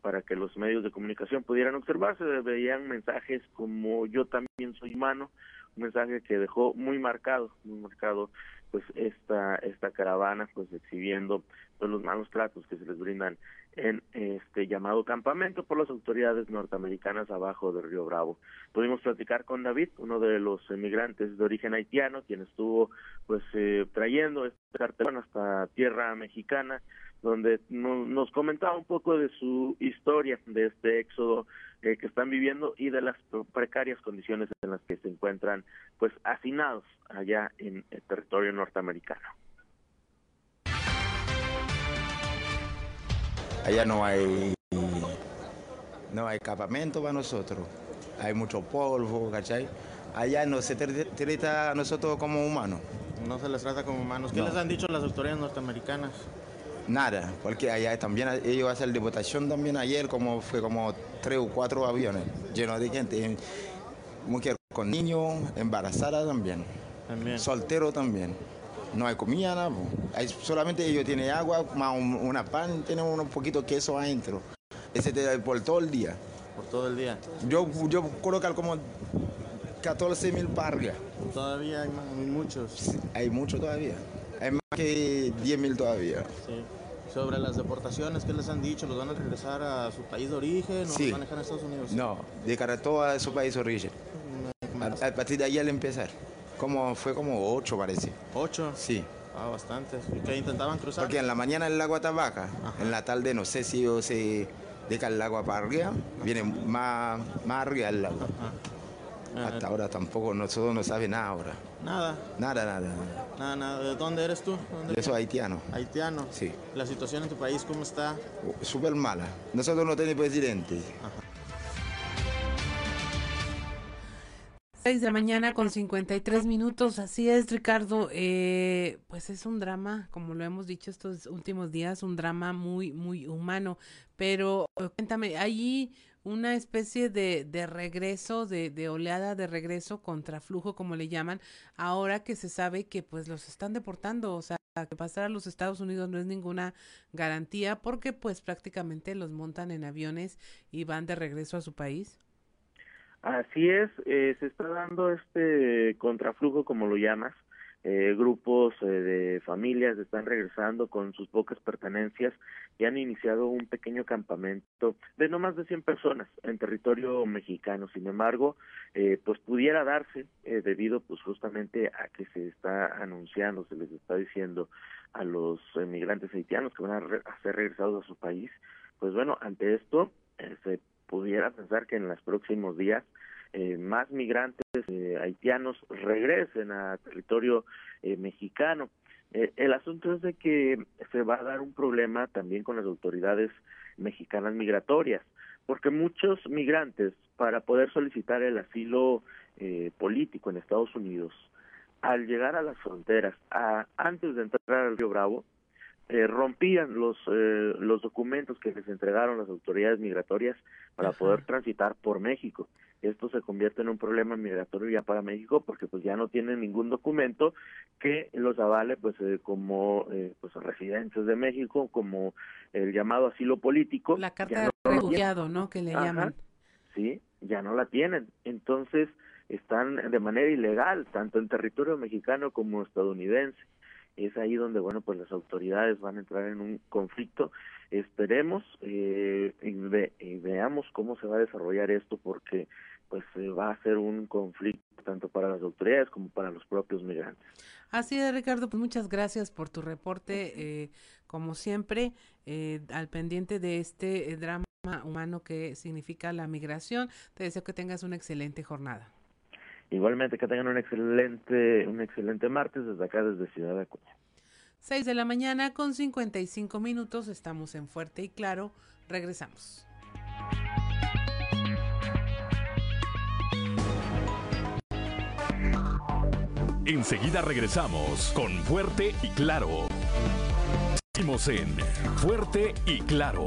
para que los medios de comunicación pudieran observarse, veían mensajes como yo también soy humano, un mensaje que dejó muy marcado, muy marcado pues esta esta caravana pues exhibiendo pues, los malos tratos que se les brindan en este llamado campamento por las autoridades norteamericanas abajo del Río Bravo. Pudimos platicar con David, uno de los emigrantes de origen haitiano, quien estuvo pues eh, trayendo este cartelón hasta tierra mexicana, donde nos comentaba un poco de su historia, de este éxodo eh, que están viviendo y de las precarias condiciones en las que se encuentran pues hacinados allá en el territorio norteamericano. Allá no hay no hay campamento para nosotros. Hay mucho polvo, ¿cachai? Allá no se trata a nosotros como humanos. No se les trata como humanos. ¿Qué les han dicho las autoridades norteamericanas? Nada, porque allá también ellos hacen deportación también ayer, como fue como tres o cuatro aviones llenos de gente. Mujer con niños, embarazada también. También. Soltero también no hay comida, nada. Hay, solamente ellos tienen agua, más una pan, tienen un poquito de queso adentro. Ese te da por todo el día. Por todo el día. Yo, yo colocar como 14 mil pargas. Todavía hay, muchos. hay muchos todavía. Hay más que 10 mil todavía. Sí. Sobre las deportaciones, ¿qué les han dicho? ¿Los van a regresar a su país de origen o los van a dejar en Estados Unidos? No, de a su país de origen. A, a partir de ahí al empezar. Como, fue como ocho, parece. ¿Ocho? Sí. Ah, bastante. ¿Y qué intentaban cruzar? Porque en la mañana el agua está baja, en la tarde no sé si yo se deja el agua para arriba, viene más, más arriba el agua. Hasta ahora tampoco, nosotros no sabe nada ahora. Nada. Nada, nada. Nada, nada. ¿De dónde eres tú? Yo soy haitiano. ¿Haitiano? Sí. ¿La situación en tu país cómo está? Súper mala. Nosotros no tenemos presidente. Ajá. 6 de la mañana con 53 minutos, así es Ricardo, eh, pues es un drama, como lo hemos dicho estos últimos días, un drama muy, muy humano, pero eh, cuéntame, ¿hay una especie de, de regreso, de, de, oleada de regreso, contraflujo como le llaman, ahora que se sabe que pues los están deportando, o sea, que pasar a los Estados Unidos no es ninguna garantía porque pues prácticamente los montan en aviones y van de regreso a su país. Así es, eh, se está dando este contraflujo, como lo llamas. Eh, grupos eh, de familias están regresando con sus pocas pertenencias y han iniciado un pequeño campamento de no más de 100 personas en territorio mexicano. Sin embargo, eh, pues pudiera darse eh, debido pues justamente a que se está anunciando, se les está diciendo a los emigrantes haitianos que van a, re a ser regresados a su país. Pues bueno, ante esto eh, se pudiera pensar que en los próximos días eh, más migrantes eh, haitianos regresen a territorio eh, mexicano. Eh, el asunto es de que se va a dar un problema también con las autoridades mexicanas migratorias, porque muchos migrantes, para poder solicitar el asilo político en Estados Unidos, al llegar a las fronteras, a, antes de entrar al Río Bravo, eh, rompían los eh, los documentos que les entregaron las autoridades migratorias para Ajá. poder transitar por México. Esto se convierte en un problema migratorio ya para México porque pues ya no tienen ningún documento que los avale pues eh, como eh, pues residentes de México, como el llamado asilo político. La carta de refugiado, ¿no? Que le Ajá. llaman. Sí, ya no la tienen. Entonces están de manera ilegal tanto en territorio mexicano como estadounidense es ahí donde bueno pues las autoridades van a entrar en un conflicto. Esperemos eh, y, ve, y veamos cómo se va a desarrollar esto porque pues eh, va a ser un conflicto tanto para las autoridades como para los propios migrantes. Así es Ricardo pues muchas gracias por tu reporte eh, como siempre eh, al pendiente de este drama humano que significa la migración. Te deseo que tengas una excelente jornada Igualmente que tengan un excelente, un excelente martes desde acá, desde Ciudad de Acuña. 6 de la mañana con 55 minutos, estamos en Fuerte y Claro, regresamos. Enseguida regresamos con Fuerte y Claro. Seguimos en Fuerte y Claro.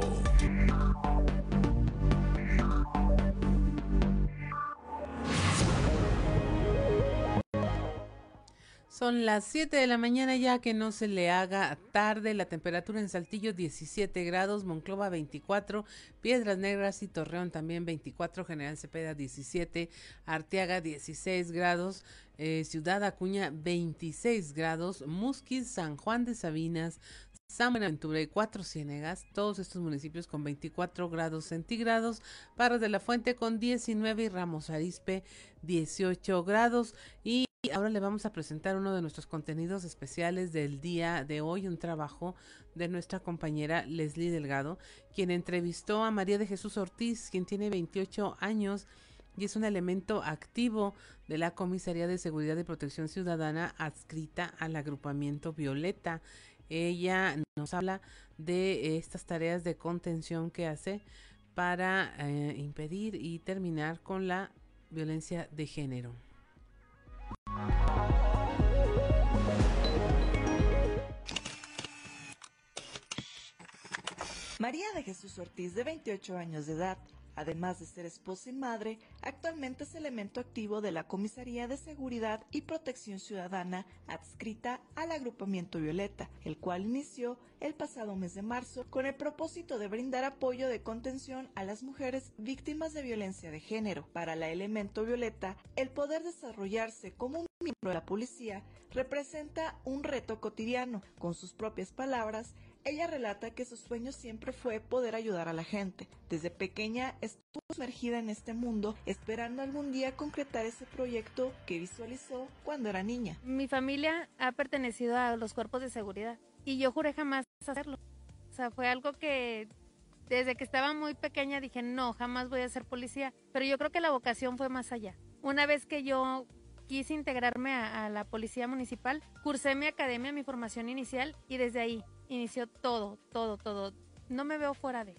Son las 7 de la mañana ya que no se le haga tarde. La temperatura en Saltillo 17 grados, Monclova 24, Piedras Negras y Torreón también 24, General Cepeda 17, Arteaga 16 grados, eh, Ciudad Acuña 26 grados, Musquis, San Juan de Sabinas, San Buenaventura y Cuatro Ciénegas, todos estos municipios con 24 grados centígrados, Parras de la Fuente con 19 y Ramos Arispe 18 grados. Y ahora le vamos a presentar uno de nuestros contenidos especiales del día de hoy, un trabajo de nuestra compañera Leslie Delgado, quien entrevistó a María de Jesús Ortiz, quien tiene 28 años y es un elemento activo de la Comisaría de Seguridad y Protección Ciudadana adscrita al agrupamiento Violeta. Ella nos habla de estas tareas de contención que hace para eh, impedir y terminar con la violencia de género. María de Jesús Ortiz, de 28 años de edad, Además de ser esposa y madre, actualmente es elemento activo de la Comisaría de Seguridad y Protección Ciudadana adscrita al agrupamiento Violeta, el cual inició el pasado mes de marzo con el propósito de brindar apoyo de contención a las mujeres víctimas de violencia de género. Para la elemento Violeta, el poder desarrollarse como un miembro de la policía representa un reto cotidiano. Con sus propias palabras, ella relata que su sueño siempre fue poder ayudar a la gente. Desde pequeña estuvo sumergida en este mundo, esperando algún día concretar ese proyecto que visualizó cuando era niña. Mi familia ha pertenecido a los cuerpos de seguridad y yo juré jamás hacerlo. O sea, fue algo que desde que estaba muy pequeña dije, no, jamás voy a ser policía. Pero yo creo que la vocación fue más allá. Una vez que yo quise integrarme a, a, la policía municipal, cursé mi academia, mi formación inicial y desde ahí inició todo, todo, todo. No me veo fuera de.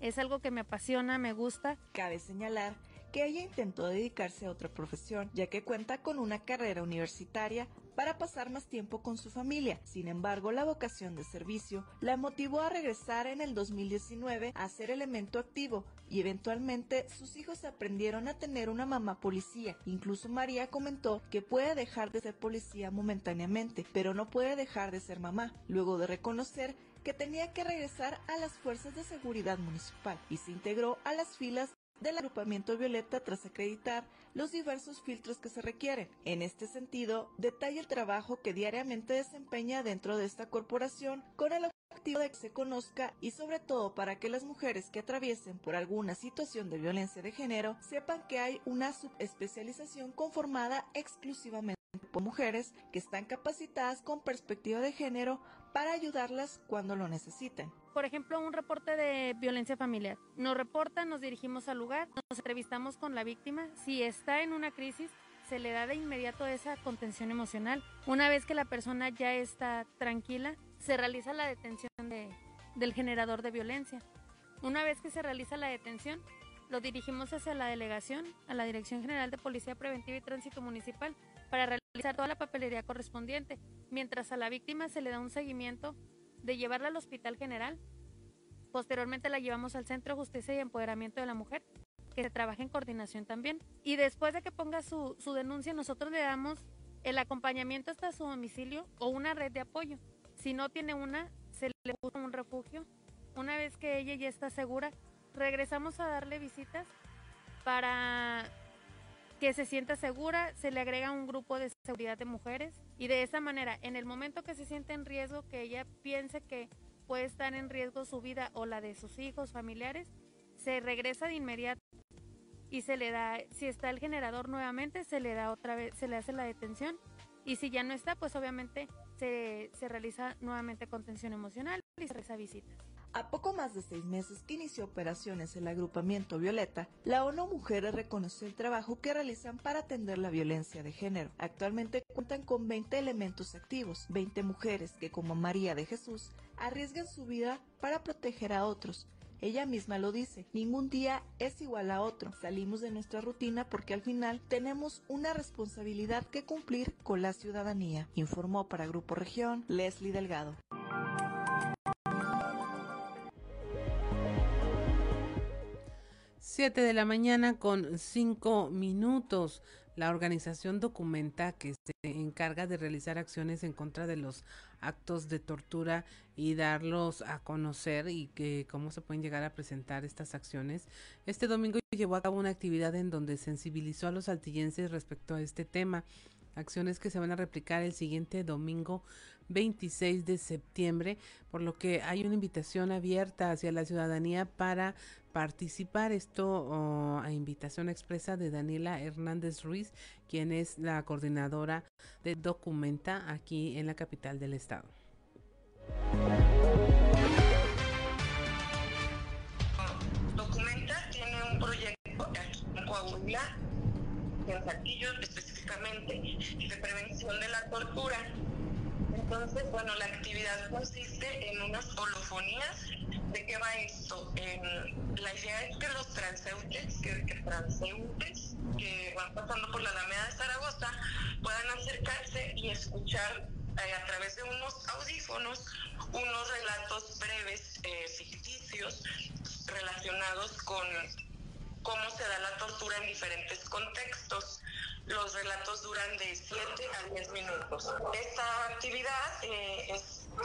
Es algo que me apasiona, me gusta. Cabe señalar que ella intentó dedicarse a otra profesión, ya que cuenta con una carrera universitaria para pasar más tiempo con su familia. Sin embargo, la vocación de servicio la motivó a regresar en el 2019 a ser elemento activo y eventualmente sus hijos aprendieron a tener una mamá policía. Incluso María comentó que puede dejar de ser policía momentáneamente, pero no puede dejar de ser mamá, luego de reconocer que tenía que regresar a las fuerzas de seguridad municipal y se integró a las filas del agrupamiento Violeta tras acreditar los diversos filtros que se requieren. En este sentido, detalla el trabajo que diariamente desempeña dentro de esta corporación con el objetivo de que se conozca y sobre todo para que las mujeres que atraviesen por alguna situación de violencia de género sepan que hay una subespecialización conformada exclusivamente por mujeres que están capacitadas con perspectiva de género para ayudarlas cuando lo necesiten. Por ejemplo, un reporte de violencia familiar. Nos reportan, nos dirigimos al lugar, nos entrevistamos con la víctima. Si está en una crisis, se le da de inmediato esa contención emocional. Una vez que la persona ya está tranquila, se realiza la detención de, del generador de violencia. Una vez que se realiza la detención, lo dirigimos hacia la delegación, a la Dirección General de Policía Preventiva y Tránsito Municipal, para realizar toda la papelería correspondiente, mientras a la víctima se le da un seguimiento de llevarla al Hospital General. Posteriormente la llevamos al Centro de Justicia y Empoderamiento de la Mujer, que se trabaja en coordinación también. Y después de que ponga su, su denuncia, nosotros le damos el acompañamiento hasta su domicilio o una red de apoyo. Si no tiene una, se le busca un refugio. Una vez que ella ya está segura, regresamos a darle visitas para que se sienta segura, se le agrega un grupo de seguridad de mujeres y de esa manera, en el momento que se siente en riesgo, que ella piense que puede estar en riesgo su vida o la de sus hijos, familiares, se regresa de inmediato y se le da, si está el generador nuevamente, se le da otra vez, se le hace la detención y si ya no está, pues obviamente se, se realiza nuevamente contención emocional y se realiza visitas. A poco más de seis meses que inició operaciones el agrupamiento Violeta, la ONU Mujeres reconoció el trabajo que realizan para atender la violencia de género. Actualmente cuentan con 20 elementos activos, 20 mujeres que, como María de Jesús, arriesgan su vida para proteger a otros. Ella misma lo dice, ningún día es igual a otro. Salimos de nuestra rutina porque al final tenemos una responsabilidad que cumplir con la ciudadanía, informó para Grupo Región Leslie Delgado. 7 de la mañana con 5 minutos. La organización documenta que se encarga de realizar acciones en contra de los actos de tortura y darlos a conocer y que cómo se pueden llegar a presentar estas acciones. Este domingo llevó a cabo una actividad en donde sensibilizó a los altillenses respecto a este tema. acciones que se van a replicar el siguiente domingo 26 de septiembre, por lo que hay una invitación abierta hacia la ciudadanía para participar. Esto a invitación expresa de Daniela Hernández Ruiz, quien es la coordinadora de Documenta aquí en la capital del estado. Documenta tiene un proyecto aquí en Coahuila, en Saltillo específicamente, de prevención de la tortura entonces, bueno, la actividad consiste en unas holofonías. ¿De qué va esto? la idea es que los transeúntes, que, que transeúntes que van pasando por la Alameda de Zaragoza puedan acercarse y escuchar eh, a través de unos audífonos unos relatos breves eh, ficticios relacionados con cómo se da la tortura en diferentes contextos. Los relatos duran de 7 a 10 minutos. Esta actividad eh,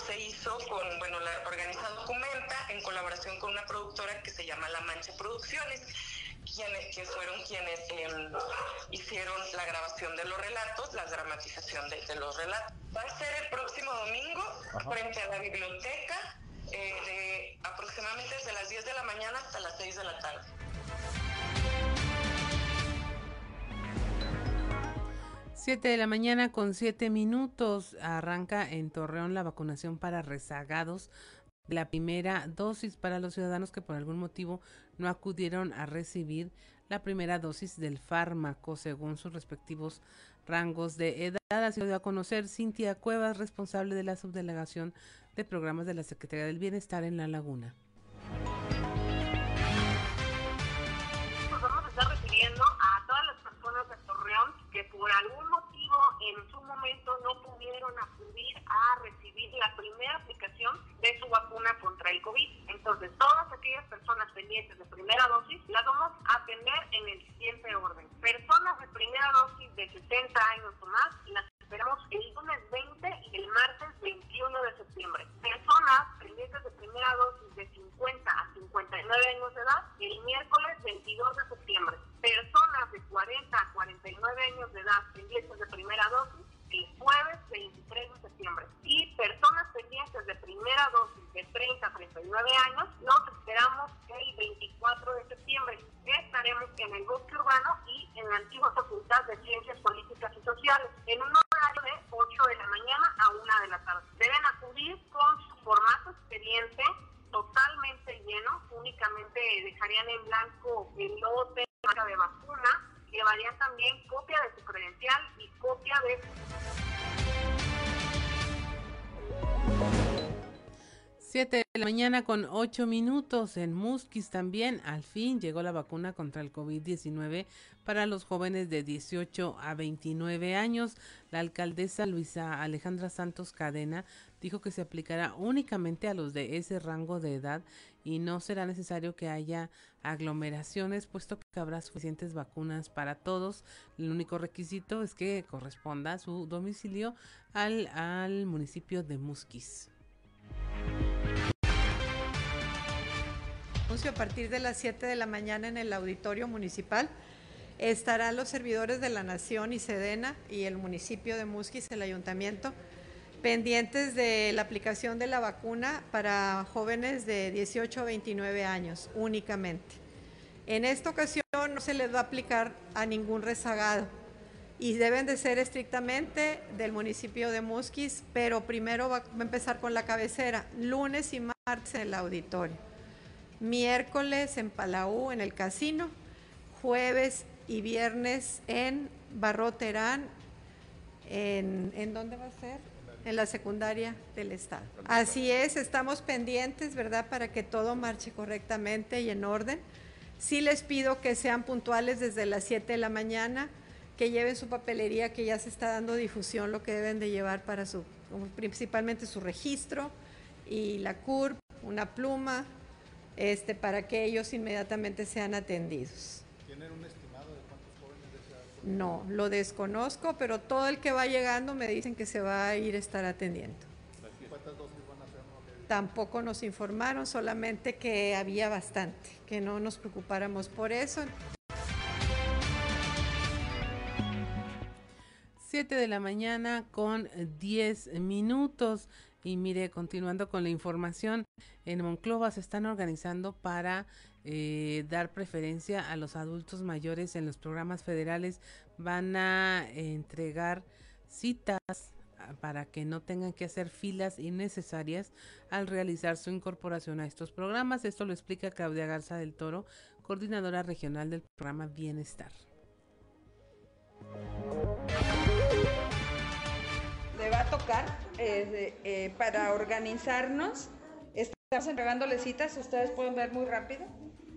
se hizo con, bueno, la organiza Documenta en colaboración con una productora que se llama La Mancha Producciones quienes, que fueron quienes em, hicieron la grabación de los relatos, la dramatización de, los relatos. Va a ser el próximo domingo frente a la biblioteca, eh, de aproximadamente desde las 10 de la mañana hasta las 6 de la tarde. 7 de la mañana con 7 minutos arranca en Torreón la vacunación para rezagados. La primera dosis para los ciudadanos que por algún motivo no acudieron a recibir la primera dosis del fármaco según sus respectivos rangos de edad. Así lo dio a conocer Cintia Cuevas, responsable de la subdelegación de programas de la Secretaría del Bienestar en La Laguna. Mañana con 8 minutos en Musquis también. Al fin llegó la vacuna contra el COVID-19 para los jóvenes de 18 a 29 años. La alcaldesa Luisa Alejandra Santos Cadena dijo que se aplicará únicamente a los de ese rango de edad y no será necesario que haya aglomeraciones, puesto que habrá suficientes vacunas para todos. El único requisito es que corresponda su domicilio al, al municipio de Musquis. A partir de las 7 de la mañana en el auditorio municipal. Estarán los servidores de la Nación y Sedena y el municipio de Musquis, el ayuntamiento, pendientes de la aplicación de la vacuna para jóvenes de 18 a 29 años únicamente. En esta ocasión no se les va a aplicar a ningún rezagado y deben de ser estrictamente del municipio de Musquis, pero primero va a empezar con la cabecera, lunes y martes en el auditorio miércoles en Palau, en el casino, jueves y viernes en Barroterán, en, ¿en dónde va a ser? En la secundaria del Estado. Así es, estamos pendientes, ¿verdad?, para que todo marche correctamente y en orden. Sí les pido que sean puntuales desde las 7 de la mañana, que lleven su papelería, que ya se está dando difusión, lo que deben de llevar para su, principalmente su registro y la CURP, una pluma, este, para que ellos inmediatamente sean atendidos. ¿Tienen un estimado de cuántos jóvenes de No, lo desconozco, pero todo el que va llegando me dicen que se va a ir a estar atendiendo. ¿Cuántas dosis van a hacer? Tampoco nos informaron, solamente que había bastante, que no nos preocupáramos por eso. 7 de la mañana con 10 minutos. Y mire, continuando con la información, en Monclova se están organizando para eh, dar preferencia a los adultos mayores en los programas federales. Van a entregar citas para que no tengan que hacer filas innecesarias al realizar su incorporación a estos programas. Esto lo explica Claudia Garza del Toro, coordinadora regional del programa Bienestar. Le va a tocar eh, eh, para organizarnos. Estamos entregando citas, ustedes pueden ver muy rápido,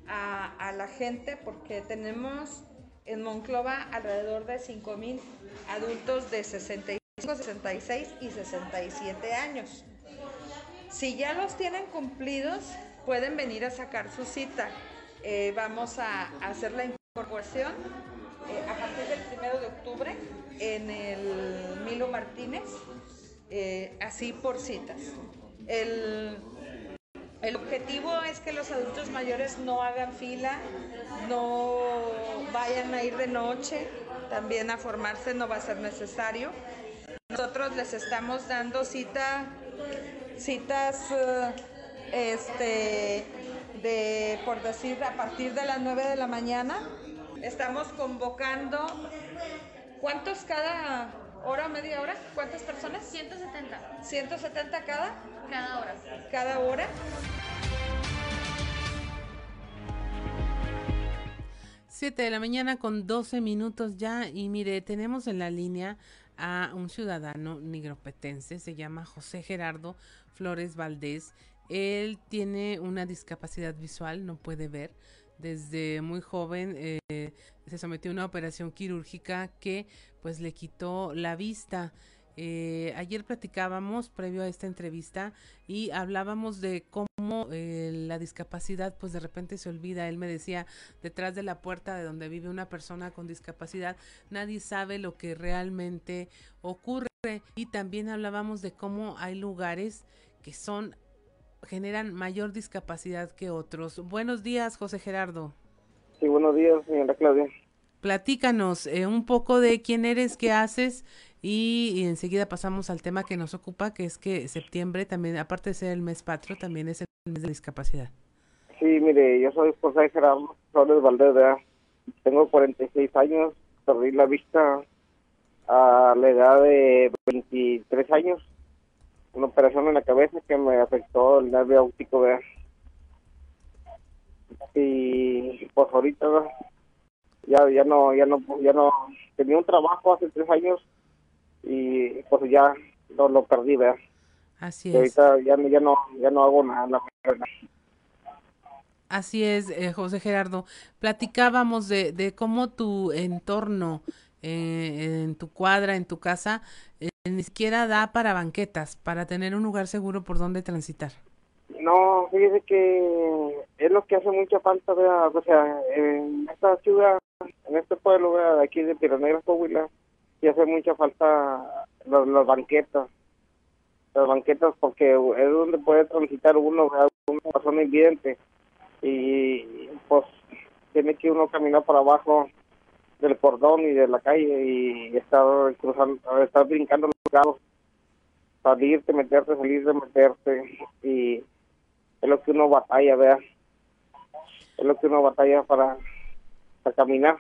a, la gente porque tenemos en Monclova alrededor de 5 mil adultos de 65, 66 y 67 años. Si ya los tienen cumplidos, pueden venir a sacar su cita. Eh, vamos a hacer la incorporación eh, a partir del 1 de octubre en el Milo Martínez, eh, así por citas. El, el objetivo es que los adultos mayores no hagan fila, no vayan a ir de noche, también a formarse no va a ser necesario. Nosotros les estamos dando cita, citas, este, de, por decir, a partir de las 9 de la mañana. Estamos convocando, ¿cuántos cada hora o media hora? ¿Cuántas personas? 170. 170 cada. Cada hora. Cada hora. Siete de la mañana con 12 minutos ya y mire, tenemos en la línea a un ciudadano nigropetense, se llama José Gerardo Flores Valdés. Él tiene una discapacidad visual, no puede ver. Desde muy joven eh, se sometió a una operación quirúrgica que pues le quitó la vista. Eh, ayer platicábamos previo a esta entrevista y hablábamos de cómo eh, la discapacidad pues de repente se olvida. Él me decía, detrás de la puerta de donde vive una persona con discapacidad, nadie sabe lo que realmente ocurre. Y también hablábamos de cómo hay lugares que son generan mayor discapacidad que otros. Buenos días, José Gerardo. Sí, buenos días, señora Claudia. Platícanos eh, un poco de quién eres, qué haces y, enseguida pasamos al tema que nos ocupa, que es que septiembre también, aparte de ser el mes patrio, también es el mes de discapacidad. Sí, mire, yo soy José Gerardo Flores Valdez, tengo 46 años, perdí la vista a la edad de 23 años una operación en la cabeza que me afectó el nervio óptico, ¿verdad? Y pues ahorita ya ya no ya no ya no tenía un trabajo hace tres años y pues ya lo, lo perdí, ¿verdad? Así es. ahorita ya, ya no ya no hago nada, verdad. Así es, eh, José Gerardo. Platicábamos de, de cómo tu entorno eh, en tu cuadra, en tu casa, eh, ni siquiera da para banquetas, para tener un lugar seguro por donde transitar. No, fíjese que es lo que hace mucha falta, o sea, en esta ciudad, en este pueblo de aquí de Piranera, Coahuila, y hace mucha falta las, banquetas, las banquetas porque es donde puede transitar uno, una persona invidente, y pues tiene que uno caminar por abajo del cordón y de la calle y estar cruzando, estar brincando los carros, salirte, meterte, salirte, meterte y es lo que uno batalla, vea, es lo que uno batalla para, para caminar.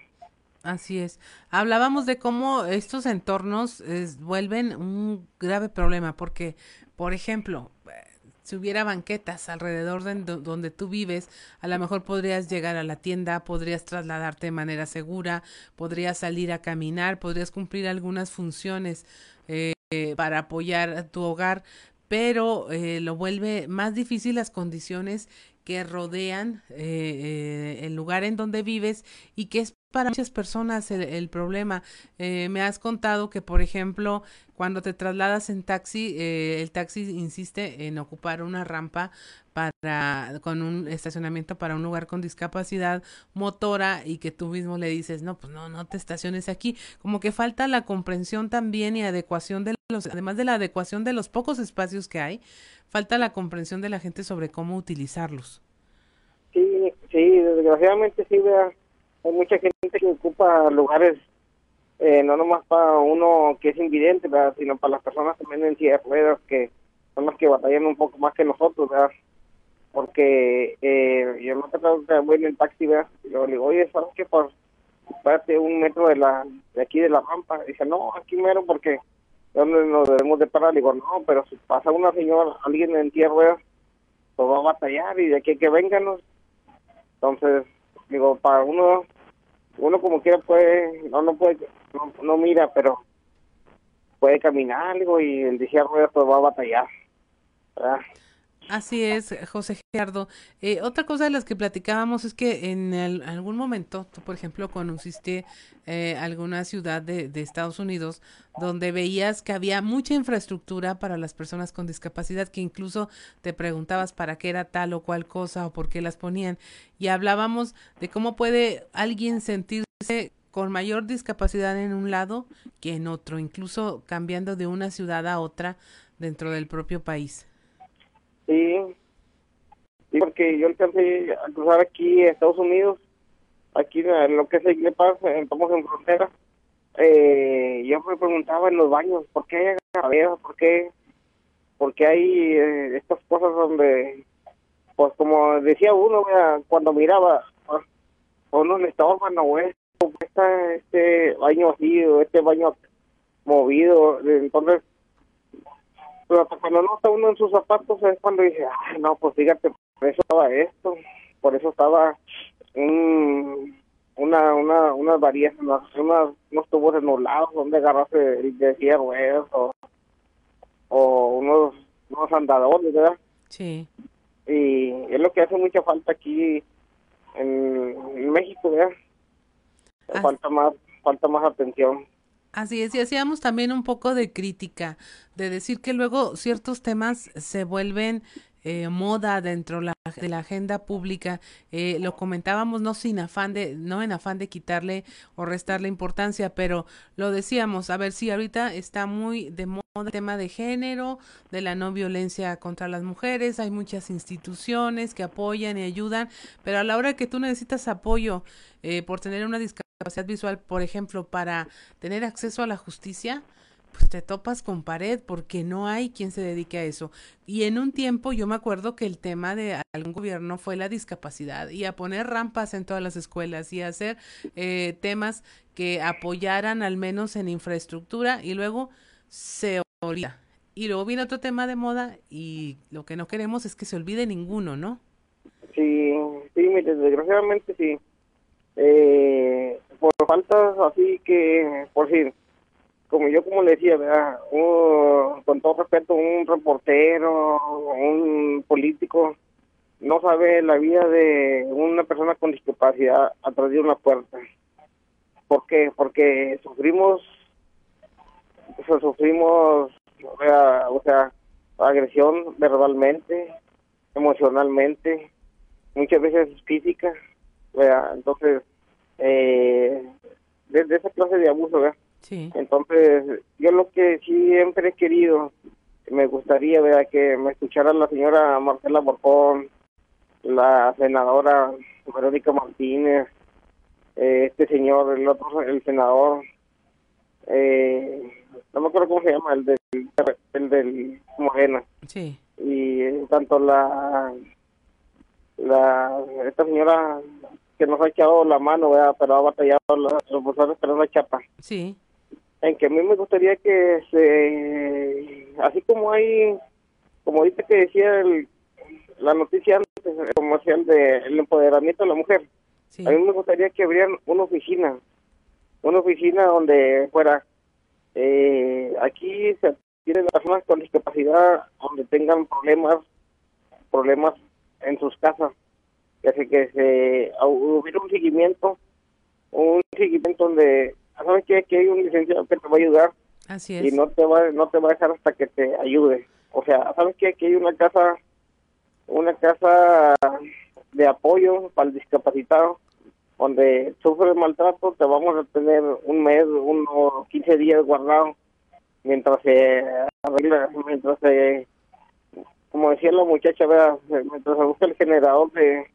Así es. Hablábamos de cómo estos entornos vuelven un grave problema porque, por ejemplo, si hubiera banquetas alrededor de donde tú vives, a lo mejor podrías llegar a la tienda, podrías trasladarte de manera segura, podrías salir a caminar, podrías cumplir algunas funciones eh, para apoyar tu hogar, pero eh, lo vuelve más difícil las condiciones que rodean eh, el lugar en donde vives y que es para muchas personas el, problema. Eh, me has contado que, por ejemplo, cuando te trasladas en taxi, eh, el taxi insiste en ocupar una rampa para con un estacionamiento para un lugar con discapacidad motora y que tú mismo le dices, no, pues no, no te estaciones aquí. Como que falta la comprensión también y adecuación de los, además de la adecuación de los pocos espacios que hay, falta la comprensión de la gente sobre cómo utilizarlos. Sí, sí, desgraciadamente sí, vea hay mucha gente que ocupa lugares eh, no nomás para uno que es invidente, sino para las personas también en silla de ruedas que son las que batallan un poco más que nosotros. Porque eh, yo me tratado que voy en el taxi, ¿verdad? Y luego le digo, oye, ¿sabes qué? Por, espérate un metro de la de aquí de la rampa. dice, no, aquí mero porque donde nos debemos de parar. Le digo, no, pero si pasa una señora, alguien en tierra, pues va a batallar y de aquí que vengan. Entonces, digo, para uno, uno como quiera puede, no, no puede, no, mira, pero puede caminar, digo, y el de ruedas pues va a batallar. ¿verdad? Así es, José Gerardo. Eh, otra cosa de las que platicábamos es que en algún momento, tú, por ejemplo, conociste eh, alguna ciudad de, de, Estados Unidos donde veías que había mucha infraestructura para las personas con discapacidad, que incluso te preguntabas para qué era tal o cual cosa o por qué las ponían. Y hablábamos de cómo puede alguien sentirse con mayor discapacidad en un lado que en otro, incluso cambiando de una ciudad a otra dentro del propio país. Sí, sí porque yo alcancé a cruzar aquí a Estados Unidos, aquí en lo que es le pasa, estamos en frontera. Eh, yo me preguntaba en los baños, ¿por qué hay agarraderas? ¿Por qué, por qué hay eh, estas cosas donde, pues como decía uno, cuando miraba, pues, uno le estaba o está este baño así, o este baño movido, entonces pero cuando no está uno en sus zapatos es cuando dice, ay, no, pues fíjate, por eso estaba esto, por eso estaba una, una, unas varillas, unas, unos tubos enolados donde agarrarse el de hierro o, o unos, unos andadores, ¿verdad? Sí. Y es lo que hace mucha falta aquí en, México, ¿verdad? Ah. Falta más, falta más atención. Así es, y hacíamos también un poco de crítica, de decir que luego ciertos temas se vuelven eh, moda dentro la, de la agenda pública. Eh, lo comentábamos no sin afán de, no en afán de quitarle o restarle importancia, pero lo decíamos, a ver si ahorita está muy de moda el tema de género, de la no violencia contra las mujeres, hay muchas instituciones que apoyan y ayudan, pero a la hora que tú necesitas apoyo eh, por tener una discapacidad visual, por ejemplo, para tener acceso a la justicia, pues te topas con pared porque no hay quien se dedique a eso. Y en un tiempo yo me acuerdo que el tema de algún gobierno fue la discapacidad y a poner rampas en todas las escuelas y a hacer eh, temas que apoyaran al menos en infraestructura y luego se olvida. Y luego viene otro tema de moda y lo que no queremos es que se olvide ninguno, ¿no? Sí, sí, desgraciadamente sí. Eh, por faltas así que, por decir, como yo como le decía, ¿verdad? con todo respeto, un reportero, un político, no sabe la vida de una persona con discapacidad atrás de una puerta. ¿Por qué? Porque sufrimos, o sufrimos, o sea, agresión verbalmente, emocionalmente, muchas veces física, ¿verdad? Entonces, eh, de, esa clase de abuso, ¿verdad? Entonces, yo lo que siempre he querido, me gustaría ver que me escuchara la señora Marcela Borjón, la senadora Verónica Martínez, eh, este señor, el otro, el senador, eh, no me acuerdo cómo se llama, el del, el del Morena. Sí. Y tanto la, la, esta señora que nos ha echado la mano, pero ha batallado los profesores, pero no chapa. Sí. En que a mí me gustaría que se, así como hay, como ahorita que decía el, la noticia antes, comercial del empoderamiento de la mujer, a mí me gustaría que abrieran una oficina, una oficina donde fuera, eh, aquí se tienen personas con discapacidad donde tengan problemas, problemas en sus casas, que que se hubiera un seguimiento, un seguimiento donde sabes que aquí hay un licenciado que te va a ayudar Así es. y no te va no te va a dejar hasta que te ayude o sea sabes que aquí hay una casa una casa de apoyo para el discapacitado donde sufre maltrato te vamos a tener un mes unos 15 días guardado mientras se arregla mientras se como decía la muchacha mientras se busca el generador de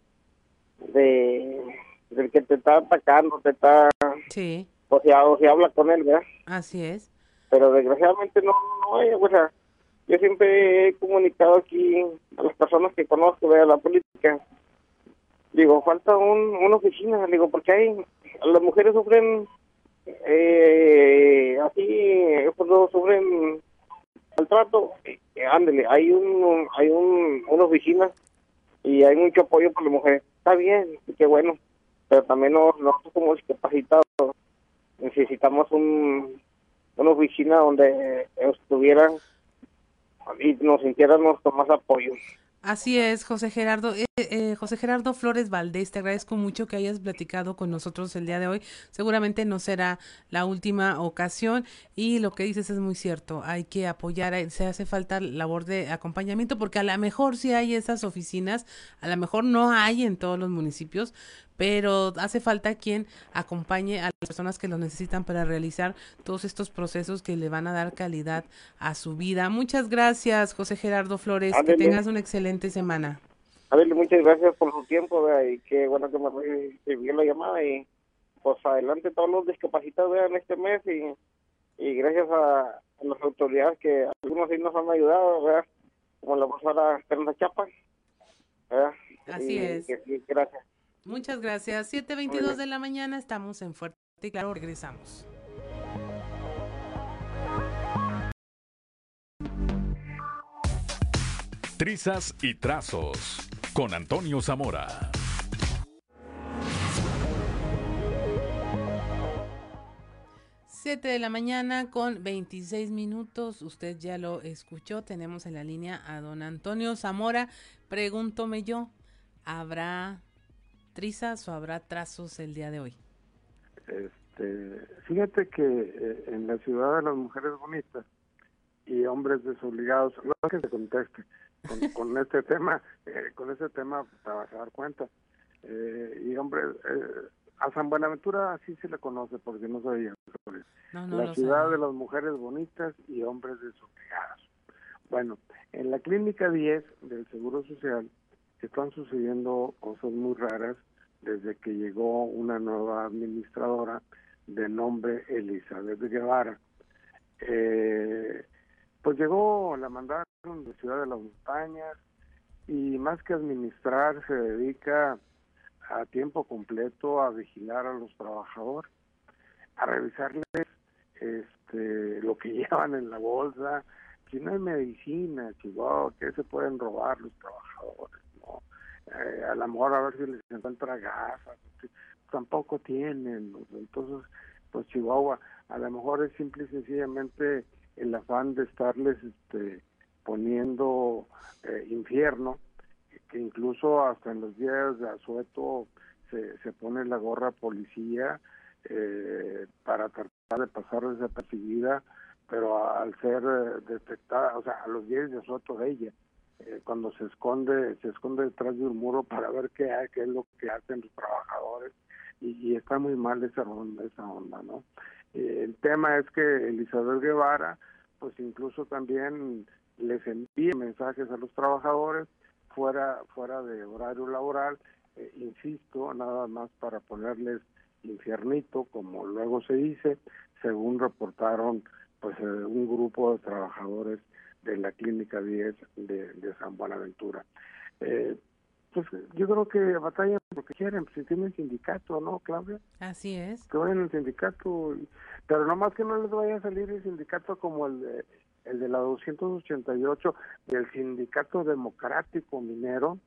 de del que te está atacando te está sí o sea, o se habla con él, ¿verdad? Así es. Pero desgraciadamente no, no hay, o sea, yo siempre he comunicado aquí a las personas que conozco de la política. Digo, falta un, una oficina, digo, porque hay, las mujeres sufren, eh, así, cuando sufren maltrato, eh, ándele, hay un, hay un, una oficina y hay mucho apoyo para las mujeres. Está bien, qué bueno, pero también nosotros como discapacitados necesitamos un, una oficina donde estuvieran y nos sintiéramos con más apoyo. Así es, José Gerardo. Eh, eh, José Gerardo Flores Valdés, te agradezco mucho que hayas platicado con nosotros el día de hoy. Seguramente no será la última ocasión y lo que dices es muy cierto. Hay que apoyar, eh, se hace falta labor de acompañamiento porque a lo mejor si hay esas oficinas, a lo mejor no hay en todos los municipios, pero hace falta quien acompañe a las personas que lo necesitan para realizar todos estos procesos que le van a dar calidad a su vida. Muchas gracias, José Gerardo Flores. Que tengas una excelente semana. Adele, muchas gracias por su tiempo y qué bueno que me recibió la llamada y pues adelante todos los discapacitados en este mes y, y gracias a, las autoridades que algunos sí nos han ayudado, ¿verdad? como la profesora Fernanda Chapa. ¿verdad? Así es. gracias. Muchas gracias. 7.22 de la mañana estamos en Fuerte y Claro. Regresamos. Trizas y trazos con Antonio Zamora. Siete de la mañana con 26 minutos. Usted ya lo escuchó. Tenemos en la línea a don Antonio Zamora. Pregúntome yo, ¿habrá trizas o habrá trazos el día de hoy? Este, fíjate que eh, en la ciudad de las mujeres bonitas y hombres desobligados, no es que se conteste con, este tema, eh, con este tema te vas a dar cuenta. Eh, y hombres, a San Buenaventura así se le conoce porque no sabía. la ciudad de las mujeres bonitas y hombres desobligados. Bueno, en la clínica 10 del Seguro Social están sucediendo cosas muy raras desde que llegó una nueva administradora de nombre Elizabeth Guevara. Eh, pues llegó, la mandaron de Ciudad de las Montañas y más que administrar se dedica a tiempo completo a vigilar a los trabajadores, a revisarles este, lo que llevan en la bolsa, si no hay medicina, si, que se pueden robar los trabajadores eh, a lo mejor a ver si les encuentra gafas, tampoco tienen, entonces pues Chihuahua a lo mejor es simple y sencillamente el afán de estarles este, poniendo eh, infierno, que incluso hasta en los días de asueto se, se pone la gorra policía eh, para tratar de pasar desapercibida, pero al ser detectada, o sea, a los días de asueto de ella, eh, cuando se esconde se esconde detrás de un muro para ver qué, hay, qué es lo que hacen los trabajadores y, está muy mal esa onda, esa onda ¿no? Eh, el tema es que Elizabeth Guevara pues incluso también les envía mensajes a los trabajadores fuera fuera de horario laboral, eh, insisto, nada más para ponerles infiernito, como luego se dice, según reportaron pues un grupo de trabajadores de la Clínica 10 de, San Buenaventura. Eh, pues yo creo que batallan porque quieren, si tienen sindicato, ¿no, Claudia? Así es. Que vayan al sindicato, pero no más que no les vaya a salir el sindicato como el de, el de la 288 del Sindicato Democrático Minero,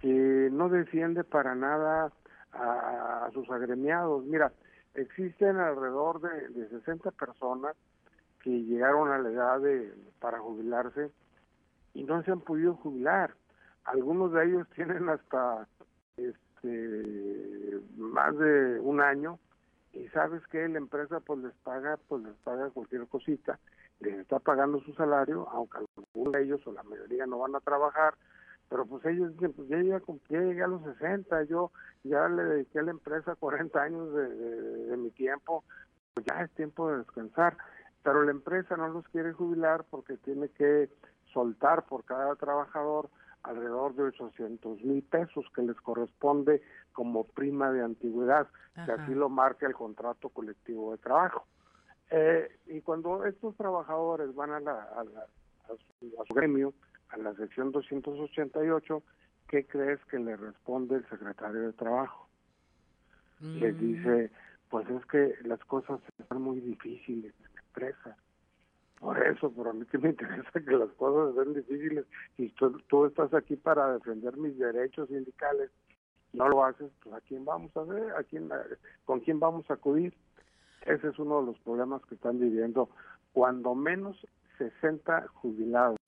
que no defiende para nada a, sus agremiados. Mira, existen alrededor de, de 60 personas que llegaron a la edad de, para jubilarse y no se han podido jubilar. Algunos de ellos tienen hasta este más de un año y sabes que la empresa pues les paga pues les paga cualquier cosita les está pagando su salario aunque algunos de ellos o la mayoría no van a trabajar pero pues ellos dicen pues ya, llegué a los 60 yo ya le dediqué a la empresa 40 años de, de mi tiempo pues ya es tiempo de descansar pero la empresa no los quiere jubilar porque tiene que soltar por cada trabajador alrededor de 800 mil pesos que les corresponde como prima de antigüedad, que así lo marca el contrato colectivo de trabajo. Eh, y cuando estos trabajadores van a, la, a, su, gremio, a la sección 288, ¿qué crees que le responde el secretario de Trabajo? Les mm. dice, pues es que las cosas están muy difíciles empresa por eso, pero a mí que me interesa que las cosas sean difíciles y tú, estás aquí para defender mis derechos sindicales, no lo haces, pues a quién vamos a ver, a quién, con quién vamos a acudir. Ese es uno de los problemas que están viviendo cuando menos 60 jubilados.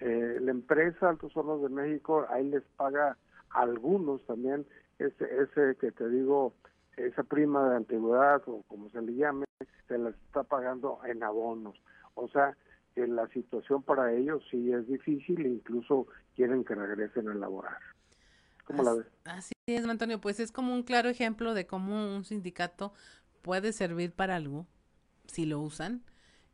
Eh, la empresa Altos Hornos de México ahí les paga a algunos también ese, ese que te digo, esa prima de antigüedad o como se le llame, se las está pagando en abonos. O sea, que la situación para ellos sí es difícil e incluso quieren que regresen a laborar. ¿Cómo la ves? Así es, Antonio, pues es como un claro ejemplo de cómo un sindicato puede servir para algo, si lo usan,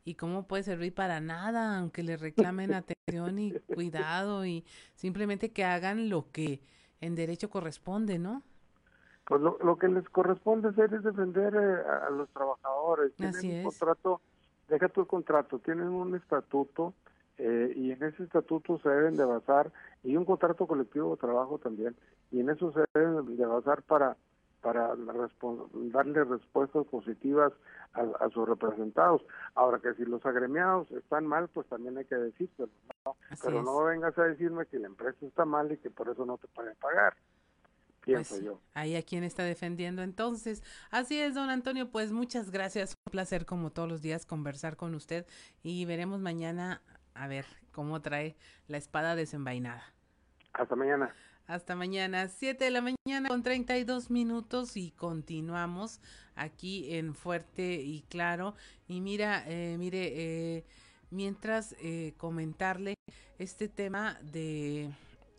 y cómo puede servir para nada, aunque le reclamen atención y cuidado y simplemente que hagan lo que en derecho corresponde, ¿no? Pues lo, lo que les corresponde hacer es defender eh, a los trabajadores. Así es. un contrato deja tu contrato, tienen un estatuto eh, y en ese estatuto se deben de basar, y un contrato colectivo de trabajo también, y en eso se deben de basar para para darle respuestas positivas a, sus representados. Ahora que si los agremiados están mal, pues también hay que decirlo, ¿no? pero no vengas a decirme que la empresa está mal y que por eso no te pueden pagar. Pues, yo. Ahí a quien está defendiendo entonces. Así es, don Antonio, pues muchas gracias. Un placer como todos los días conversar con usted y veremos mañana a ver cómo trae la espada desenvainada. Hasta mañana. Hasta mañana, 7 de la mañana con 32 minutos y continuamos aquí en Fuerte y Claro. Y mira, eh, mire, eh, mientras eh, comentarle este tema de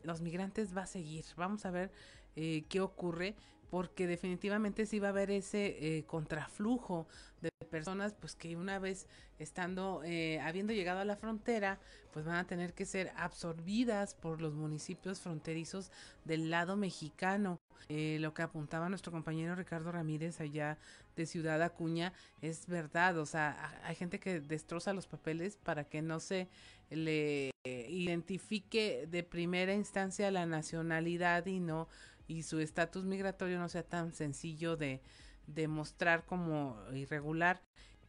los migrantes va a seguir. Vamos a ver eh, qué ocurre, porque definitivamente sí va a haber ese eh, contraflujo de personas, pues que una vez estando, eh, habiendo llegado a la frontera, pues van a tener que ser absorbidas por los municipios fronterizos del lado mexicano. lo que apuntaba nuestro compañero Ricardo Ramírez allá de Ciudad Acuña es verdad, o sea, hay gente que destroza los papeles para que no se le identifique de primera instancia la nacionalidad y no y su estatus migratorio no sea tan sencillo de demostrar como irregular,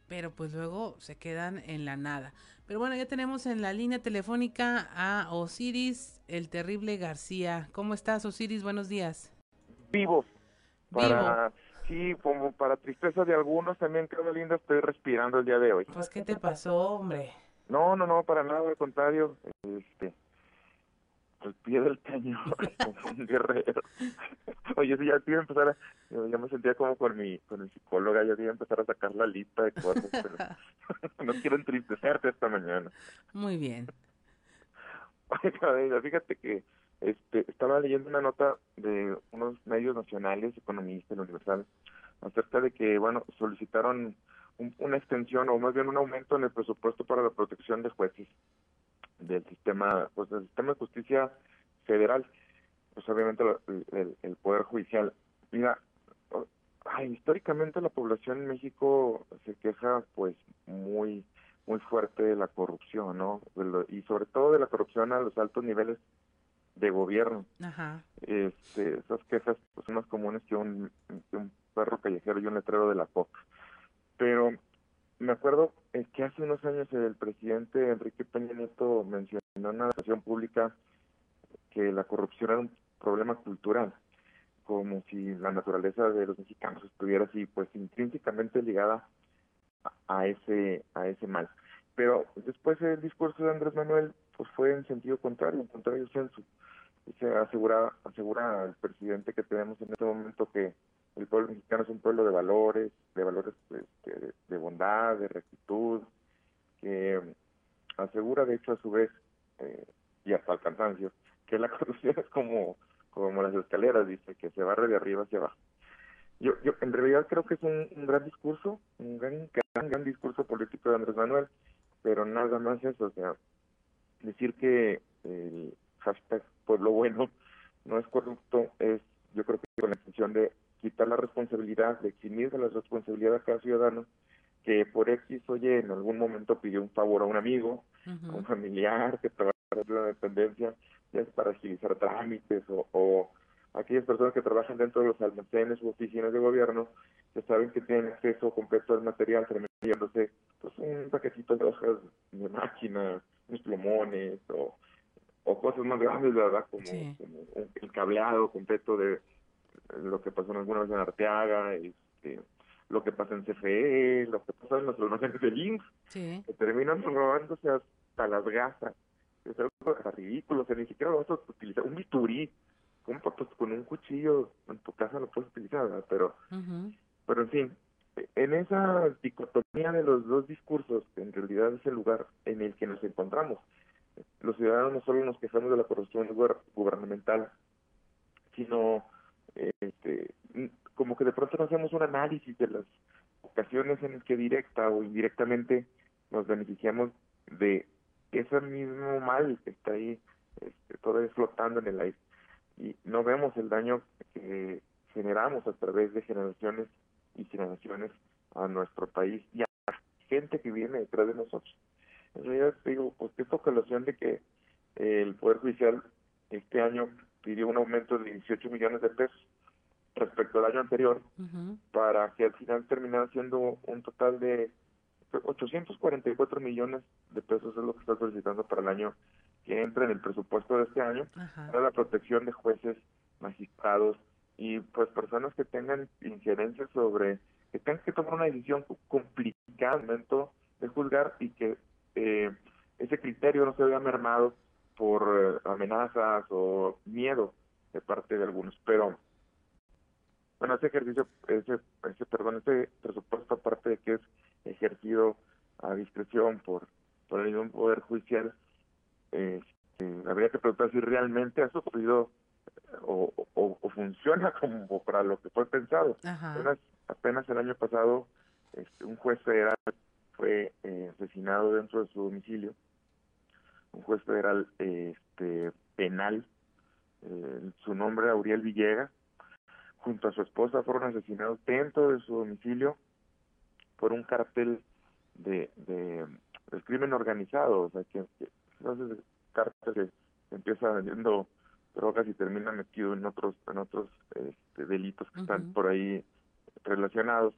pero pues luego se quedan en la nada. Pero bueno, ya tenemos en la línea telefónica a Osiris, el terrible García. ¿Cómo estás, Osiris? Buenos días. Vivo. Para, Sí, como para tristeza de algunos, también creo linda, estoy respirando el día de hoy. Pues, ¿qué te pasó, hombre? No, no, no, para nada, al contrario. Este, al pie del cañón como un guerrero. Oye, sí, ya iba a empezar a, ya me sentía como con mi, con mi psicóloga, ya iba a empezar a sacar la lista de cosas, pero no quiero entristecerte esta mañana. Muy bien. Oiga, fíjate que este, estaba leyendo una nota de unos medios nacionales, economistas, Universal, acerca de que, bueno, solicitaron una extensión o más bien un aumento en el presupuesto para la protección de jueces del sistema, pues del sistema de justicia federal, pues obviamente el, poder judicial. Mira, históricamente la población en México se queja pues muy muy fuerte de la corrupción, ¿no? y sobre todo de la corrupción a los altos niveles de gobierno. Ajá. Este, esas quejas pues, son más comunes que un, que un perro callejero y un letrero de la coca. Pero me acuerdo que hace unos años el presidente Enrique Peña Nieto mencionó en una sesión pública que la corrupción era un problema cultural, como si la naturaleza de los mexicanos estuviera así, pues intrínsecamente ligada a, ese a ese mal. Pero después el discurso de Andrés Manuel pues fue en sentido contrario, en contrario censo. Se asegura asegura al presidente que tenemos en este momento que el pueblo mexicano es un pueblo de valores, de valores este, de bondad, de rectitud, que asegura de hecho a su vez, eh, y hasta el cansancio, que la corrupción es como, como las escaleras, dice, que se barre de arriba hacia abajo. Yo, yo en realidad creo que es un, gran discurso, un gran, gran, discurso político de Andrés Manuel, pero nada más eso, o sea, decir que hashtag pueblo bueno, no es corrupto, es yo creo que con la intención de quitar la responsabilidad, de eximir de la responsabilidad a cada ciudadano que por X, oye, en algún momento pidió un favor a un amigo, a un familiar que trabaja en la dependencia, ya es para agilizar trámites o, o aquellas personas que trabajan dentro de los almacenes u oficinas de gobierno que saben que tienen acceso completo al material, terminándose pues, un paquetito de hojas de máquina, unos plumones o, o cosas más grandes, ¿verdad? Como, el cableado completo de lo que pasó alguna vez en Arteaga, este, lo que pasa en CFE, lo que pasa en los almacenes de Links, que terminan robándose hasta las gasas. Es algo ridículo, o sea, ni siquiera lo vas a utilizar. Un bisturí, pues, con un cuchillo en tu casa lo puedes utilizar, ¿verdad? Pero, pero en fin, en esa dicotomía de los dos discursos, que en realidad es el lugar en el que nos encontramos, los ciudadanos no solo nos quejamos de la corrupción gubernamental, sino este, como que de pronto no hacemos un análisis de las ocasiones en las que directa o indirectamente nos beneficiamos de ese mismo mal que está ahí este, todavía flotando en el aire y no vemos el daño que generamos a través de generaciones y generaciones a nuestro país y a la gente que viene detrás de nosotros. En realidad digo, pues qué ocasión de que el Poder Judicial este año pidió un aumento de 18 millones de pesos respecto al año anterior para que al final terminara siendo un total de 844 millones de pesos es lo que está solicitando para el año que entra en el presupuesto de este año para la protección de jueces, magistrados y pues personas que tengan injerencia sobre, que tengan que tomar una decisión complicada al momento de juzgar y que eh, ese criterio no se vea mermado por eh, amenazas o miedo de parte de algunos. Pero bueno, ese ejercicio, ese, ese perdón, ese presupuesto aparte de que es ejercido a discreción por, por el mismo poder judicial, eh, habría que preguntar si realmente ha sucedido o, o, funciona como para lo que fue pensado. Apenas, apenas el año pasado este, un juez federal fue eh, asesinado dentro de su domicilio, un juez federal este, penal, eh, su nombre Auriel Villegas, junto a su esposa fueron asesinados dentro de su domicilio por un cartel de, de del crimen organizado, o sea que, que entonces cártel que empieza vendiendo drogas y termina metido en otros en otros este, delitos que están por ahí relacionados.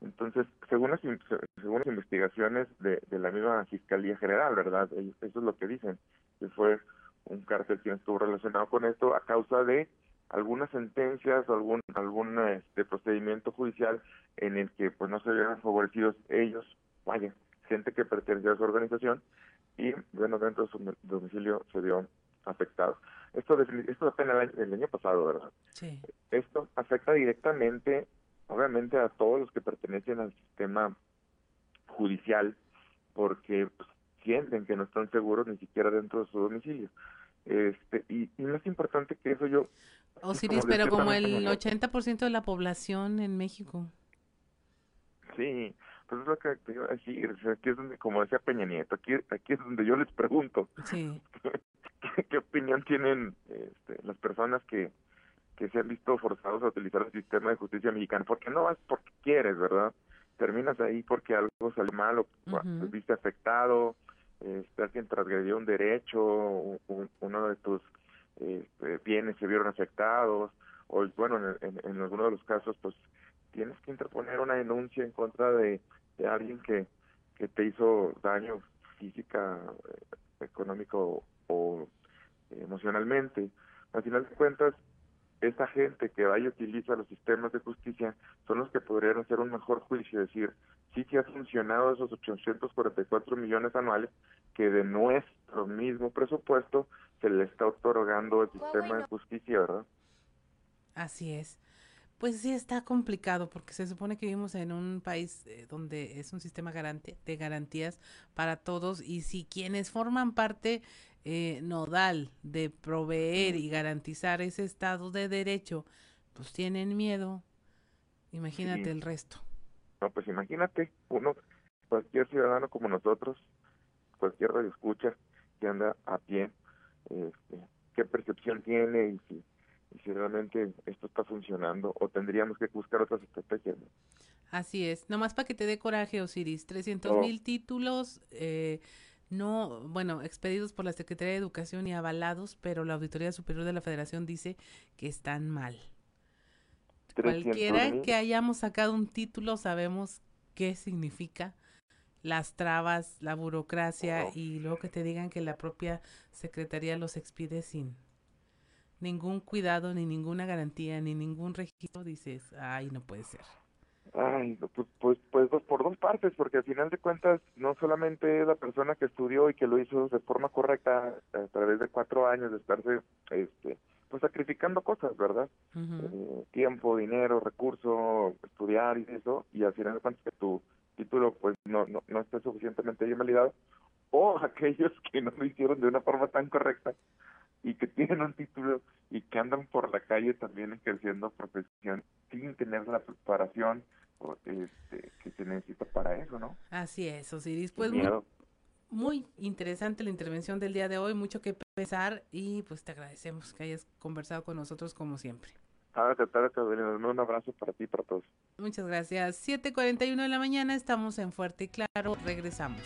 Entonces, según las, según las investigaciones de, de la misma Fiscalía General, ¿verdad? Eso es lo que dicen, que fue un cártel quien estuvo relacionado con esto a causa de algunas sentencias o algún algún este procedimiento judicial en el que pues no se vieron favorecidos ellos, vaya, gente que pertenecía a su organización y bueno, dentro de su domicilio se vio afectado. Esto, esto apenas el, año pasado, ¿verdad? Sí. Esto afecta directamente, obviamente, a todos los que pertenecen al sistema judicial, porque pues, sienten que no están seguros ni siquiera dentro de su domicilio. Este, y, y más importante que eso, yo... Osiris, pero como el 80% de la población en México. Sí, pues es lo que te iba a decir, aquí es donde, como decía Peña Nieto, aquí, aquí es donde yo les pregunto, sí. ¿qué, opinión tienen este, las personas que, que se han visto forzados a utilizar el sistema de justicia mexicano? Porque no vas porque quieres, ¿verdad? Terminas ahí porque algo sale mal o te viste afectado, este, alguien transgredió un derecho, uno de tus este, bienes se vieron afectados, o bueno, en, en, algunos de los casos, pues tienes que interponer una denuncia en contra de, alguien que, que te hizo daño física, eh, económico o emocionalmente. Al final de cuentas, esta gente que vaya y utiliza los sistemas de justicia son los que podrían hacer un mejor juicio, decir, sí que ha funcionado esos 844 millones anuales que de nuestro mismo presupuesto se le está otorgando el sistema de justicia, ¿verdad? Así es. Pues sí está complicado porque se supone que vivimos en un país eh, donde es un sistema de garantías para todos y si quienes forman parte eh, nodal de proveer y garantizar ese estado de derecho, pues tienen miedo, imagínate el resto. No, pues imagínate, uno, cualquier ciudadano como nosotros, cualquier radio escucha que anda a pie, este, qué percepción tiene y si, si realmente esto está funcionando o tendríamos que buscar otras estrategias. Así es, nomás para que te dé coraje, Osiris, 300 mil títulos, eh, no, bueno, expedidos por la Secretaría de Educación y avalados, pero la Auditoría Superior de la Federación dice que están mal. Cualquiera que hayamos sacado un título sabemos qué significa las trabas, la burocracia y luego que te digan que la propia Secretaría los expide sin ningún cuidado, ni ninguna garantía, ni ningún registro, dices, ay, no puede ser. Ay, pues, pues, pues por dos partes, porque al final de cuentas no solamente es la persona que estudió y que lo hizo de forma correcta a través de cuatro años de estarse, este, pues sacrificando cosas, ¿verdad? Eh, tiempo, dinero, recurso, estudiar y eso, y al final de cuentas que tu título pues no, no, no esté suficientemente bien validado, o aquellos que no lo hicieron de una forma tan correcta y que tienen un título y que andan por la calle también ejerciendo profesión sin tener la preparación este, que se necesita para eso, ¿no? Así es, Osiris. Pues muy, interesante la intervención del día de hoy, mucho que pensar y pues te agradecemos que hayas conversado con nosotros como siempre. Ah, un abrazo para ti y para todos. Muchas gracias. 7:41 de la mañana, estamos en Fuerte y Claro, regresamos.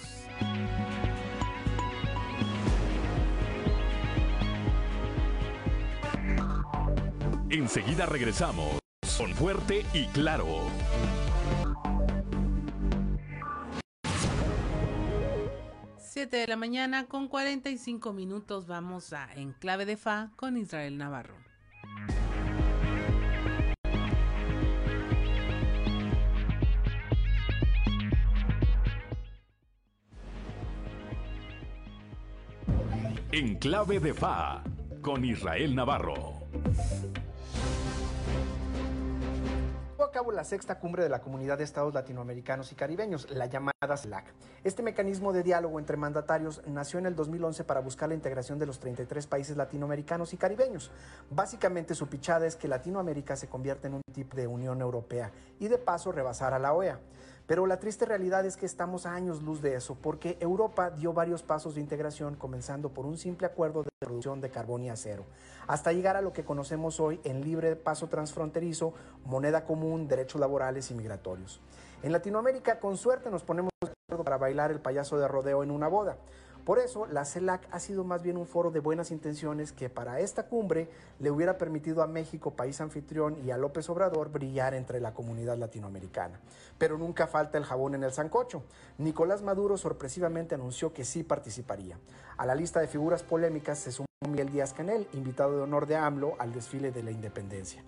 Enseguida regresamos con Fuerte y Claro. 7 de la mañana con 45 minutos vamos a Enclave de Fa con Israel Navarro. Enclave de Fa con Israel Navarro. Cabo la sexta cumbre de la Comunidad de Estados Latinoamericanos y Caribeños, la llamada CELAC. Este mecanismo de diálogo entre mandatarios nació en el 2011 para buscar la integración de los 33 países latinoamericanos y caribeños. Básicamente su pichada es que Latinoamérica se convierta en un tipo de Unión Europea y de paso rebasar a la OEA. Pero la triste realidad es que estamos a años luz de eso, porque Europa dio varios pasos de integración, comenzando por un simple acuerdo de reducción de carbón y acero, hasta llegar a lo que conocemos hoy en libre paso transfronterizo, moneda común, derechos laborales y migratorios. En Latinoamérica, con suerte, nos ponemos de acuerdo para bailar el payaso de rodeo en una boda. Por eso, la CELAC ha sido más bien un foro de buenas intenciones que para esta cumbre le hubiera permitido a México, país anfitrión, y a López Obrador brillar entre la comunidad latinoamericana. Pero nunca falta el jabón en el sancocho. Nicolás Maduro sorpresivamente anunció que sí participaría. A la lista de figuras polémicas se sumó Miguel Díaz Canel, invitado de honor de AMLO al desfile de la independencia.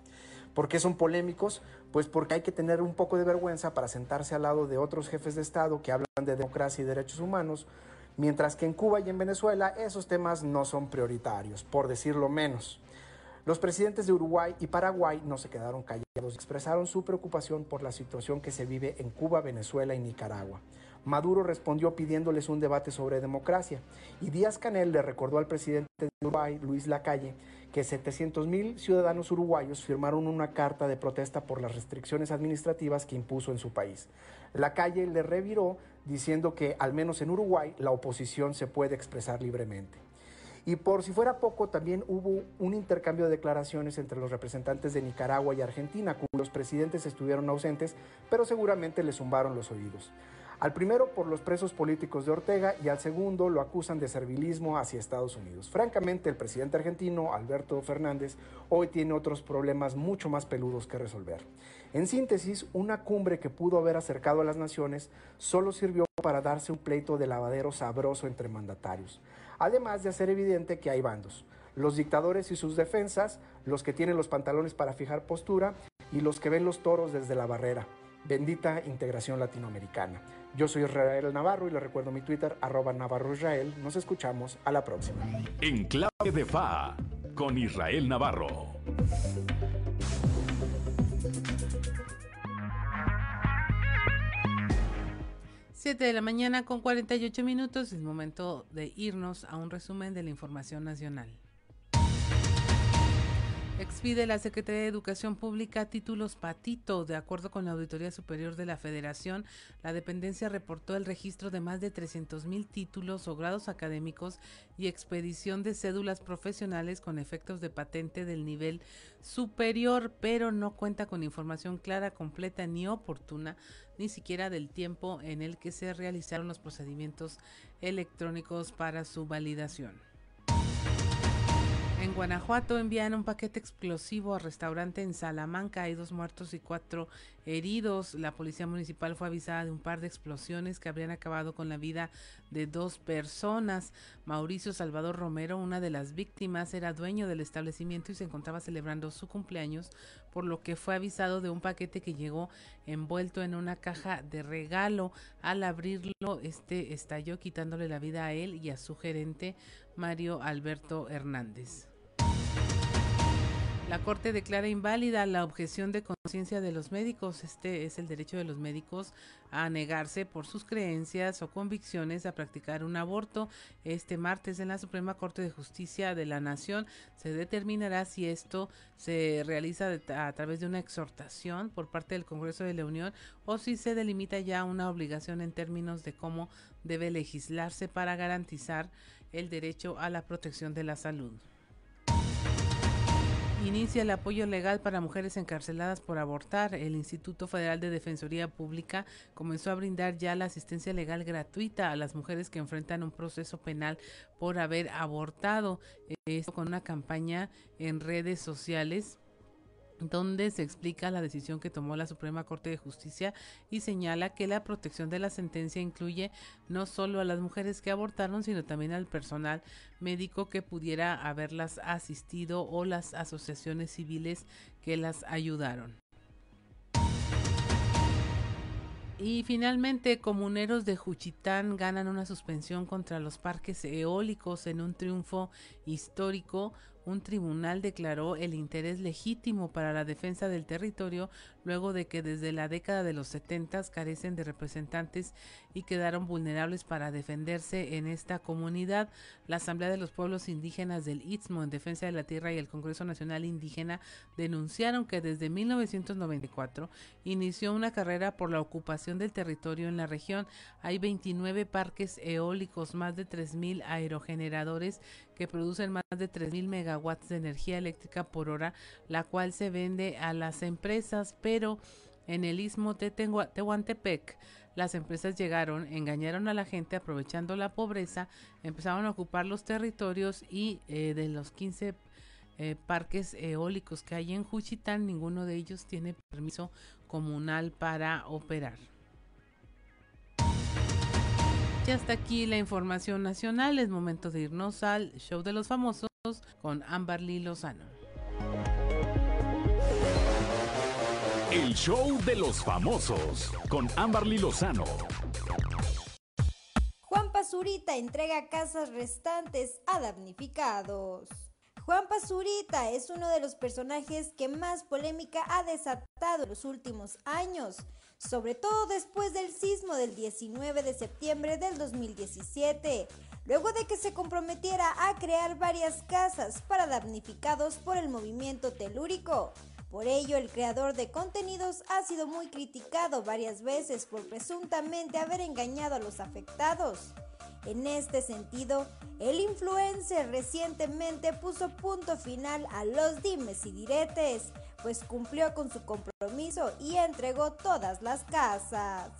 ¿Por qué son polémicos? Pues porque hay que tener un poco de vergüenza para sentarse al lado de otros jefes de Estado que hablan de democracia y derechos humanos, mientras que en Cuba y en Venezuela esos temas no son prioritarios, por decirlo menos. Los presidentes de Uruguay y Paraguay no se quedaron callados, expresaron su preocupación por la situación que se vive en Cuba, Venezuela y Nicaragua. Maduro respondió pidiéndoles un debate sobre democracia y Díaz Canel le recordó al presidente de Uruguay, Luis Lacalle, que 700 mil ciudadanos uruguayos firmaron una carta de protesta por las restricciones administrativas que impuso en su país. Lacalle le reviró diciendo que al menos en Uruguay la oposición se puede expresar libremente. Y por si fuera poco, también hubo un intercambio de declaraciones entre los representantes de Nicaragua y Argentina, cuyos presidentes estuvieron ausentes, pero seguramente le zumbaron los oídos. Al primero por los presos políticos de Ortega y al segundo lo acusan de servilismo hacia Estados Unidos. Francamente, el presidente argentino, Alberto Fernández, hoy tiene otros problemas mucho más peludos que resolver. En síntesis, una cumbre que pudo haber acercado a las naciones solo sirvió para darse un pleito de lavadero sabroso entre mandatarios, además de hacer evidente que hay bandos. Los dictadores y sus defensas, los que tienen los pantalones para fijar postura y los que ven los toros desde la barrera. Bendita integración latinoamericana. Yo soy Israel Navarro y le recuerdo mi Twitter, arroba Navarro Israel. Nos escuchamos a la próxima. En clave de FA, con Israel Navarro. Siete de la mañana con 48 minutos. Es momento de irnos a un resumen de la información nacional. Expide la Secretaría de Educación Pública títulos patito. De acuerdo con la Auditoría Superior de la Federación, la dependencia reportó el registro de más de 300 mil títulos o grados académicos y expedición de cédulas profesionales con efectos de patente del nivel superior, pero no cuenta con información clara, completa ni oportuna, ni siquiera del tiempo en el que se realizaron los procedimientos electrónicos para su validación. En Guanajuato envían un paquete explosivo al restaurante en Salamanca. Hay dos muertos y cuatro heridos. La policía municipal fue avisada de un par de explosiones que habrían acabado con la vida de dos personas. Mauricio Salvador Romero, una de las víctimas, era dueño del establecimiento y se encontraba celebrando su cumpleaños, por lo que fue avisado de un paquete que llegó envuelto en una caja de regalo. Al abrirlo, este estalló quitándole la vida a él y a su gerente Mario Alberto Hernández. La Corte declara inválida la objeción de conciencia de los médicos. Este es el derecho de los médicos a negarse por sus creencias o convicciones a practicar un aborto. Este martes en la Suprema Corte de Justicia de la Nación se determinará si esto se realiza a través de una exhortación por parte del Congreso de la Unión o si se delimita ya una obligación en términos de cómo debe legislarse para garantizar el derecho a la protección de la salud. Inicia el apoyo legal para mujeres encarceladas por abortar. El Instituto Federal de Defensoría Pública comenzó a brindar ya la asistencia legal gratuita a las mujeres que enfrentan un proceso penal por haber abortado. Esto con una campaña en redes sociales donde se explica la decisión que tomó la Suprema Corte de Justicia y señala que la protección de la sentencia incluye no solo a las mujeres que abortaron, sino también al personal médico que pudiera haberlas asistido o las asociaciones civiles que las ayudaron. Y finalmente, comuneros de Juchitán ganan una suspensión contra los parques eólicos en un triunfo histórico un tribunal declaró el interés legítimo para la defensa del territorio luego de que desde la década de los 70 carecen de representantes y quedaron vulnerables para defenderse en esta comunidad. La Asamblea de los Pueblos Indígenas del Istmo en Defensa de la Tierra y el Congreso Nacional Indígena denunciaron que desde 1994 inició una carrera por la ocupación del territorio en la región. Hay 29 parques eólicos, más de 3.000 aerogeneradores que producen más de 3.000 megawatts de energía eléctrica por hora, la cual se vende a las empresas, en el istmo de Tehuantepec las empresas llegaron, engañaron a la gente aprovechando la pobreza, empezaron a ocupar los territorios y eh, de los 15 eh, parques eólicos que hay en Juchitán, ninguno de ellos tiene permiso comunal para operar. Y hasta aquí la información nacional. Es momento de irnos al show de los famosos con Amberly Lozano. El show de los famosos con Amberly Lozano. Juan Pazurita entrega casas restantes a damnificados. Juan Pazurita es uno de los personajes que más polémica ha desatado en los últimos años sobre todo después del sismo del 19 de septiembre del 2017, luego de que se comprometiera a crear varias casas para damnificados por el movimiento telúrico. Por ello, el creador de contenidos ha sido muy criticado varias veces por presuntamente haber engañado a los afectados. En este sentido, el influencer recientemente puso punto final a los dimes y diretes, pues cumplió con su compromiso y entregó todas las casas.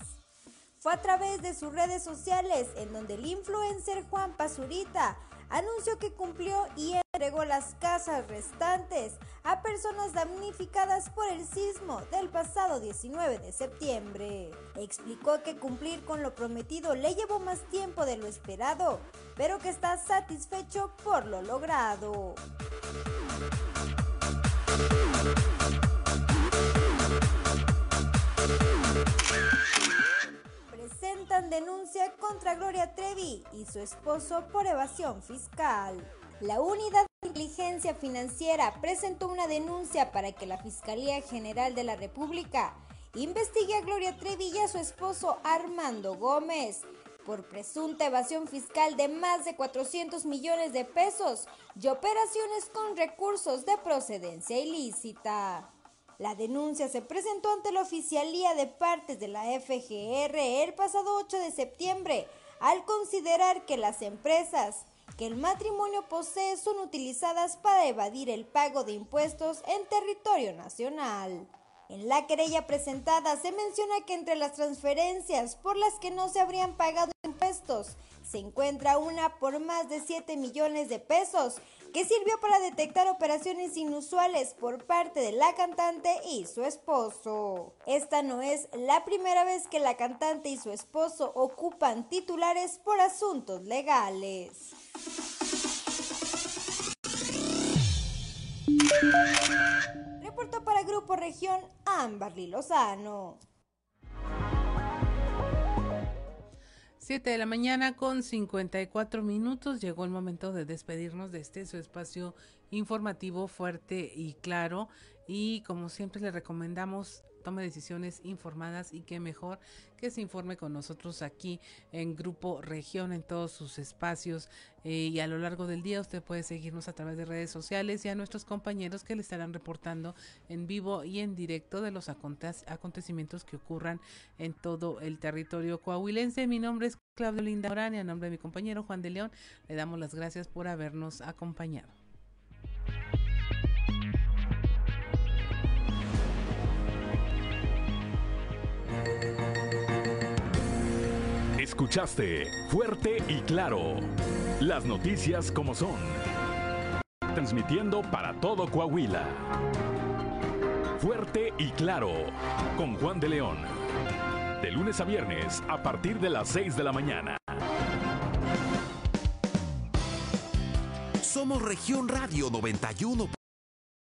Fue a través de sus redes sociales en donde el influencer Juan Pazurita anunció que cumplió y entregó las casas restantes a personas damnificadas por el sismo del pasado 19 de septiembre. Explicó que cumplir con lo prometido le llevó más tiempo de lo esperado, pero que está satisfecho por lo logrado. Denuncia contra Gloria Trevi y su esposo por evasión fiscal. La Unidad de Inteligencia Financiera presentó una denuncia para que la Fiscalía General de la República investigue a Gloria Trevi y a su esposo Armando Gómez por presunta evasión fiscal de más de 400 millones de pesos y operaciones con recursos de procedencia ilícita. La denuncia se presentó ante la Oficialía de Partes de la FGR el pasado 8 de septiembre, al considerar que las empresas que el matrimonio posee son utilizadas para evadir el pago de impuestos en territorio nacional. En la querella presentada se menciona que entre las transferencias por las que no se habrían pagado impuestos se encuentra una por más de 7 millones de pesos que sirvió para detectar operaciones inusuales por parte de la cantante y su esposo. Esta no es la primera vez que la cantante y su esposo ocupan titulares por asuntos legales. Reportó para Grupo Región Amberly Lozano. 7 de la mañana con 54 minutos. Llegó el momento de despedirnos de este su espacio informativo fuerte y claro. Y como siempre le recomendamos tome decisiones informadas y qué mejor que se informe con nosotros aquí en Grupo Región en todos sus espacios eh, y a lo largo del día usted puede seguirnos a través de redes sociales y a nuestros compañeros que le estarán reportando en vivo y en directo de los acontecimientos que ocurran en todo el territorio coahuilense. Mi nombre es Claudio Linda Orán y a nombre de mi compañero Juan de León le damos las gracias por habernos acompañado. Escuchaste fuerte y claro las noticias como son. Transmitiendo para todo Coahuila. Fuerte y claro con Juan de León. De lunes a viernes a partir de las 6 de la mañana. Somos región radio 91.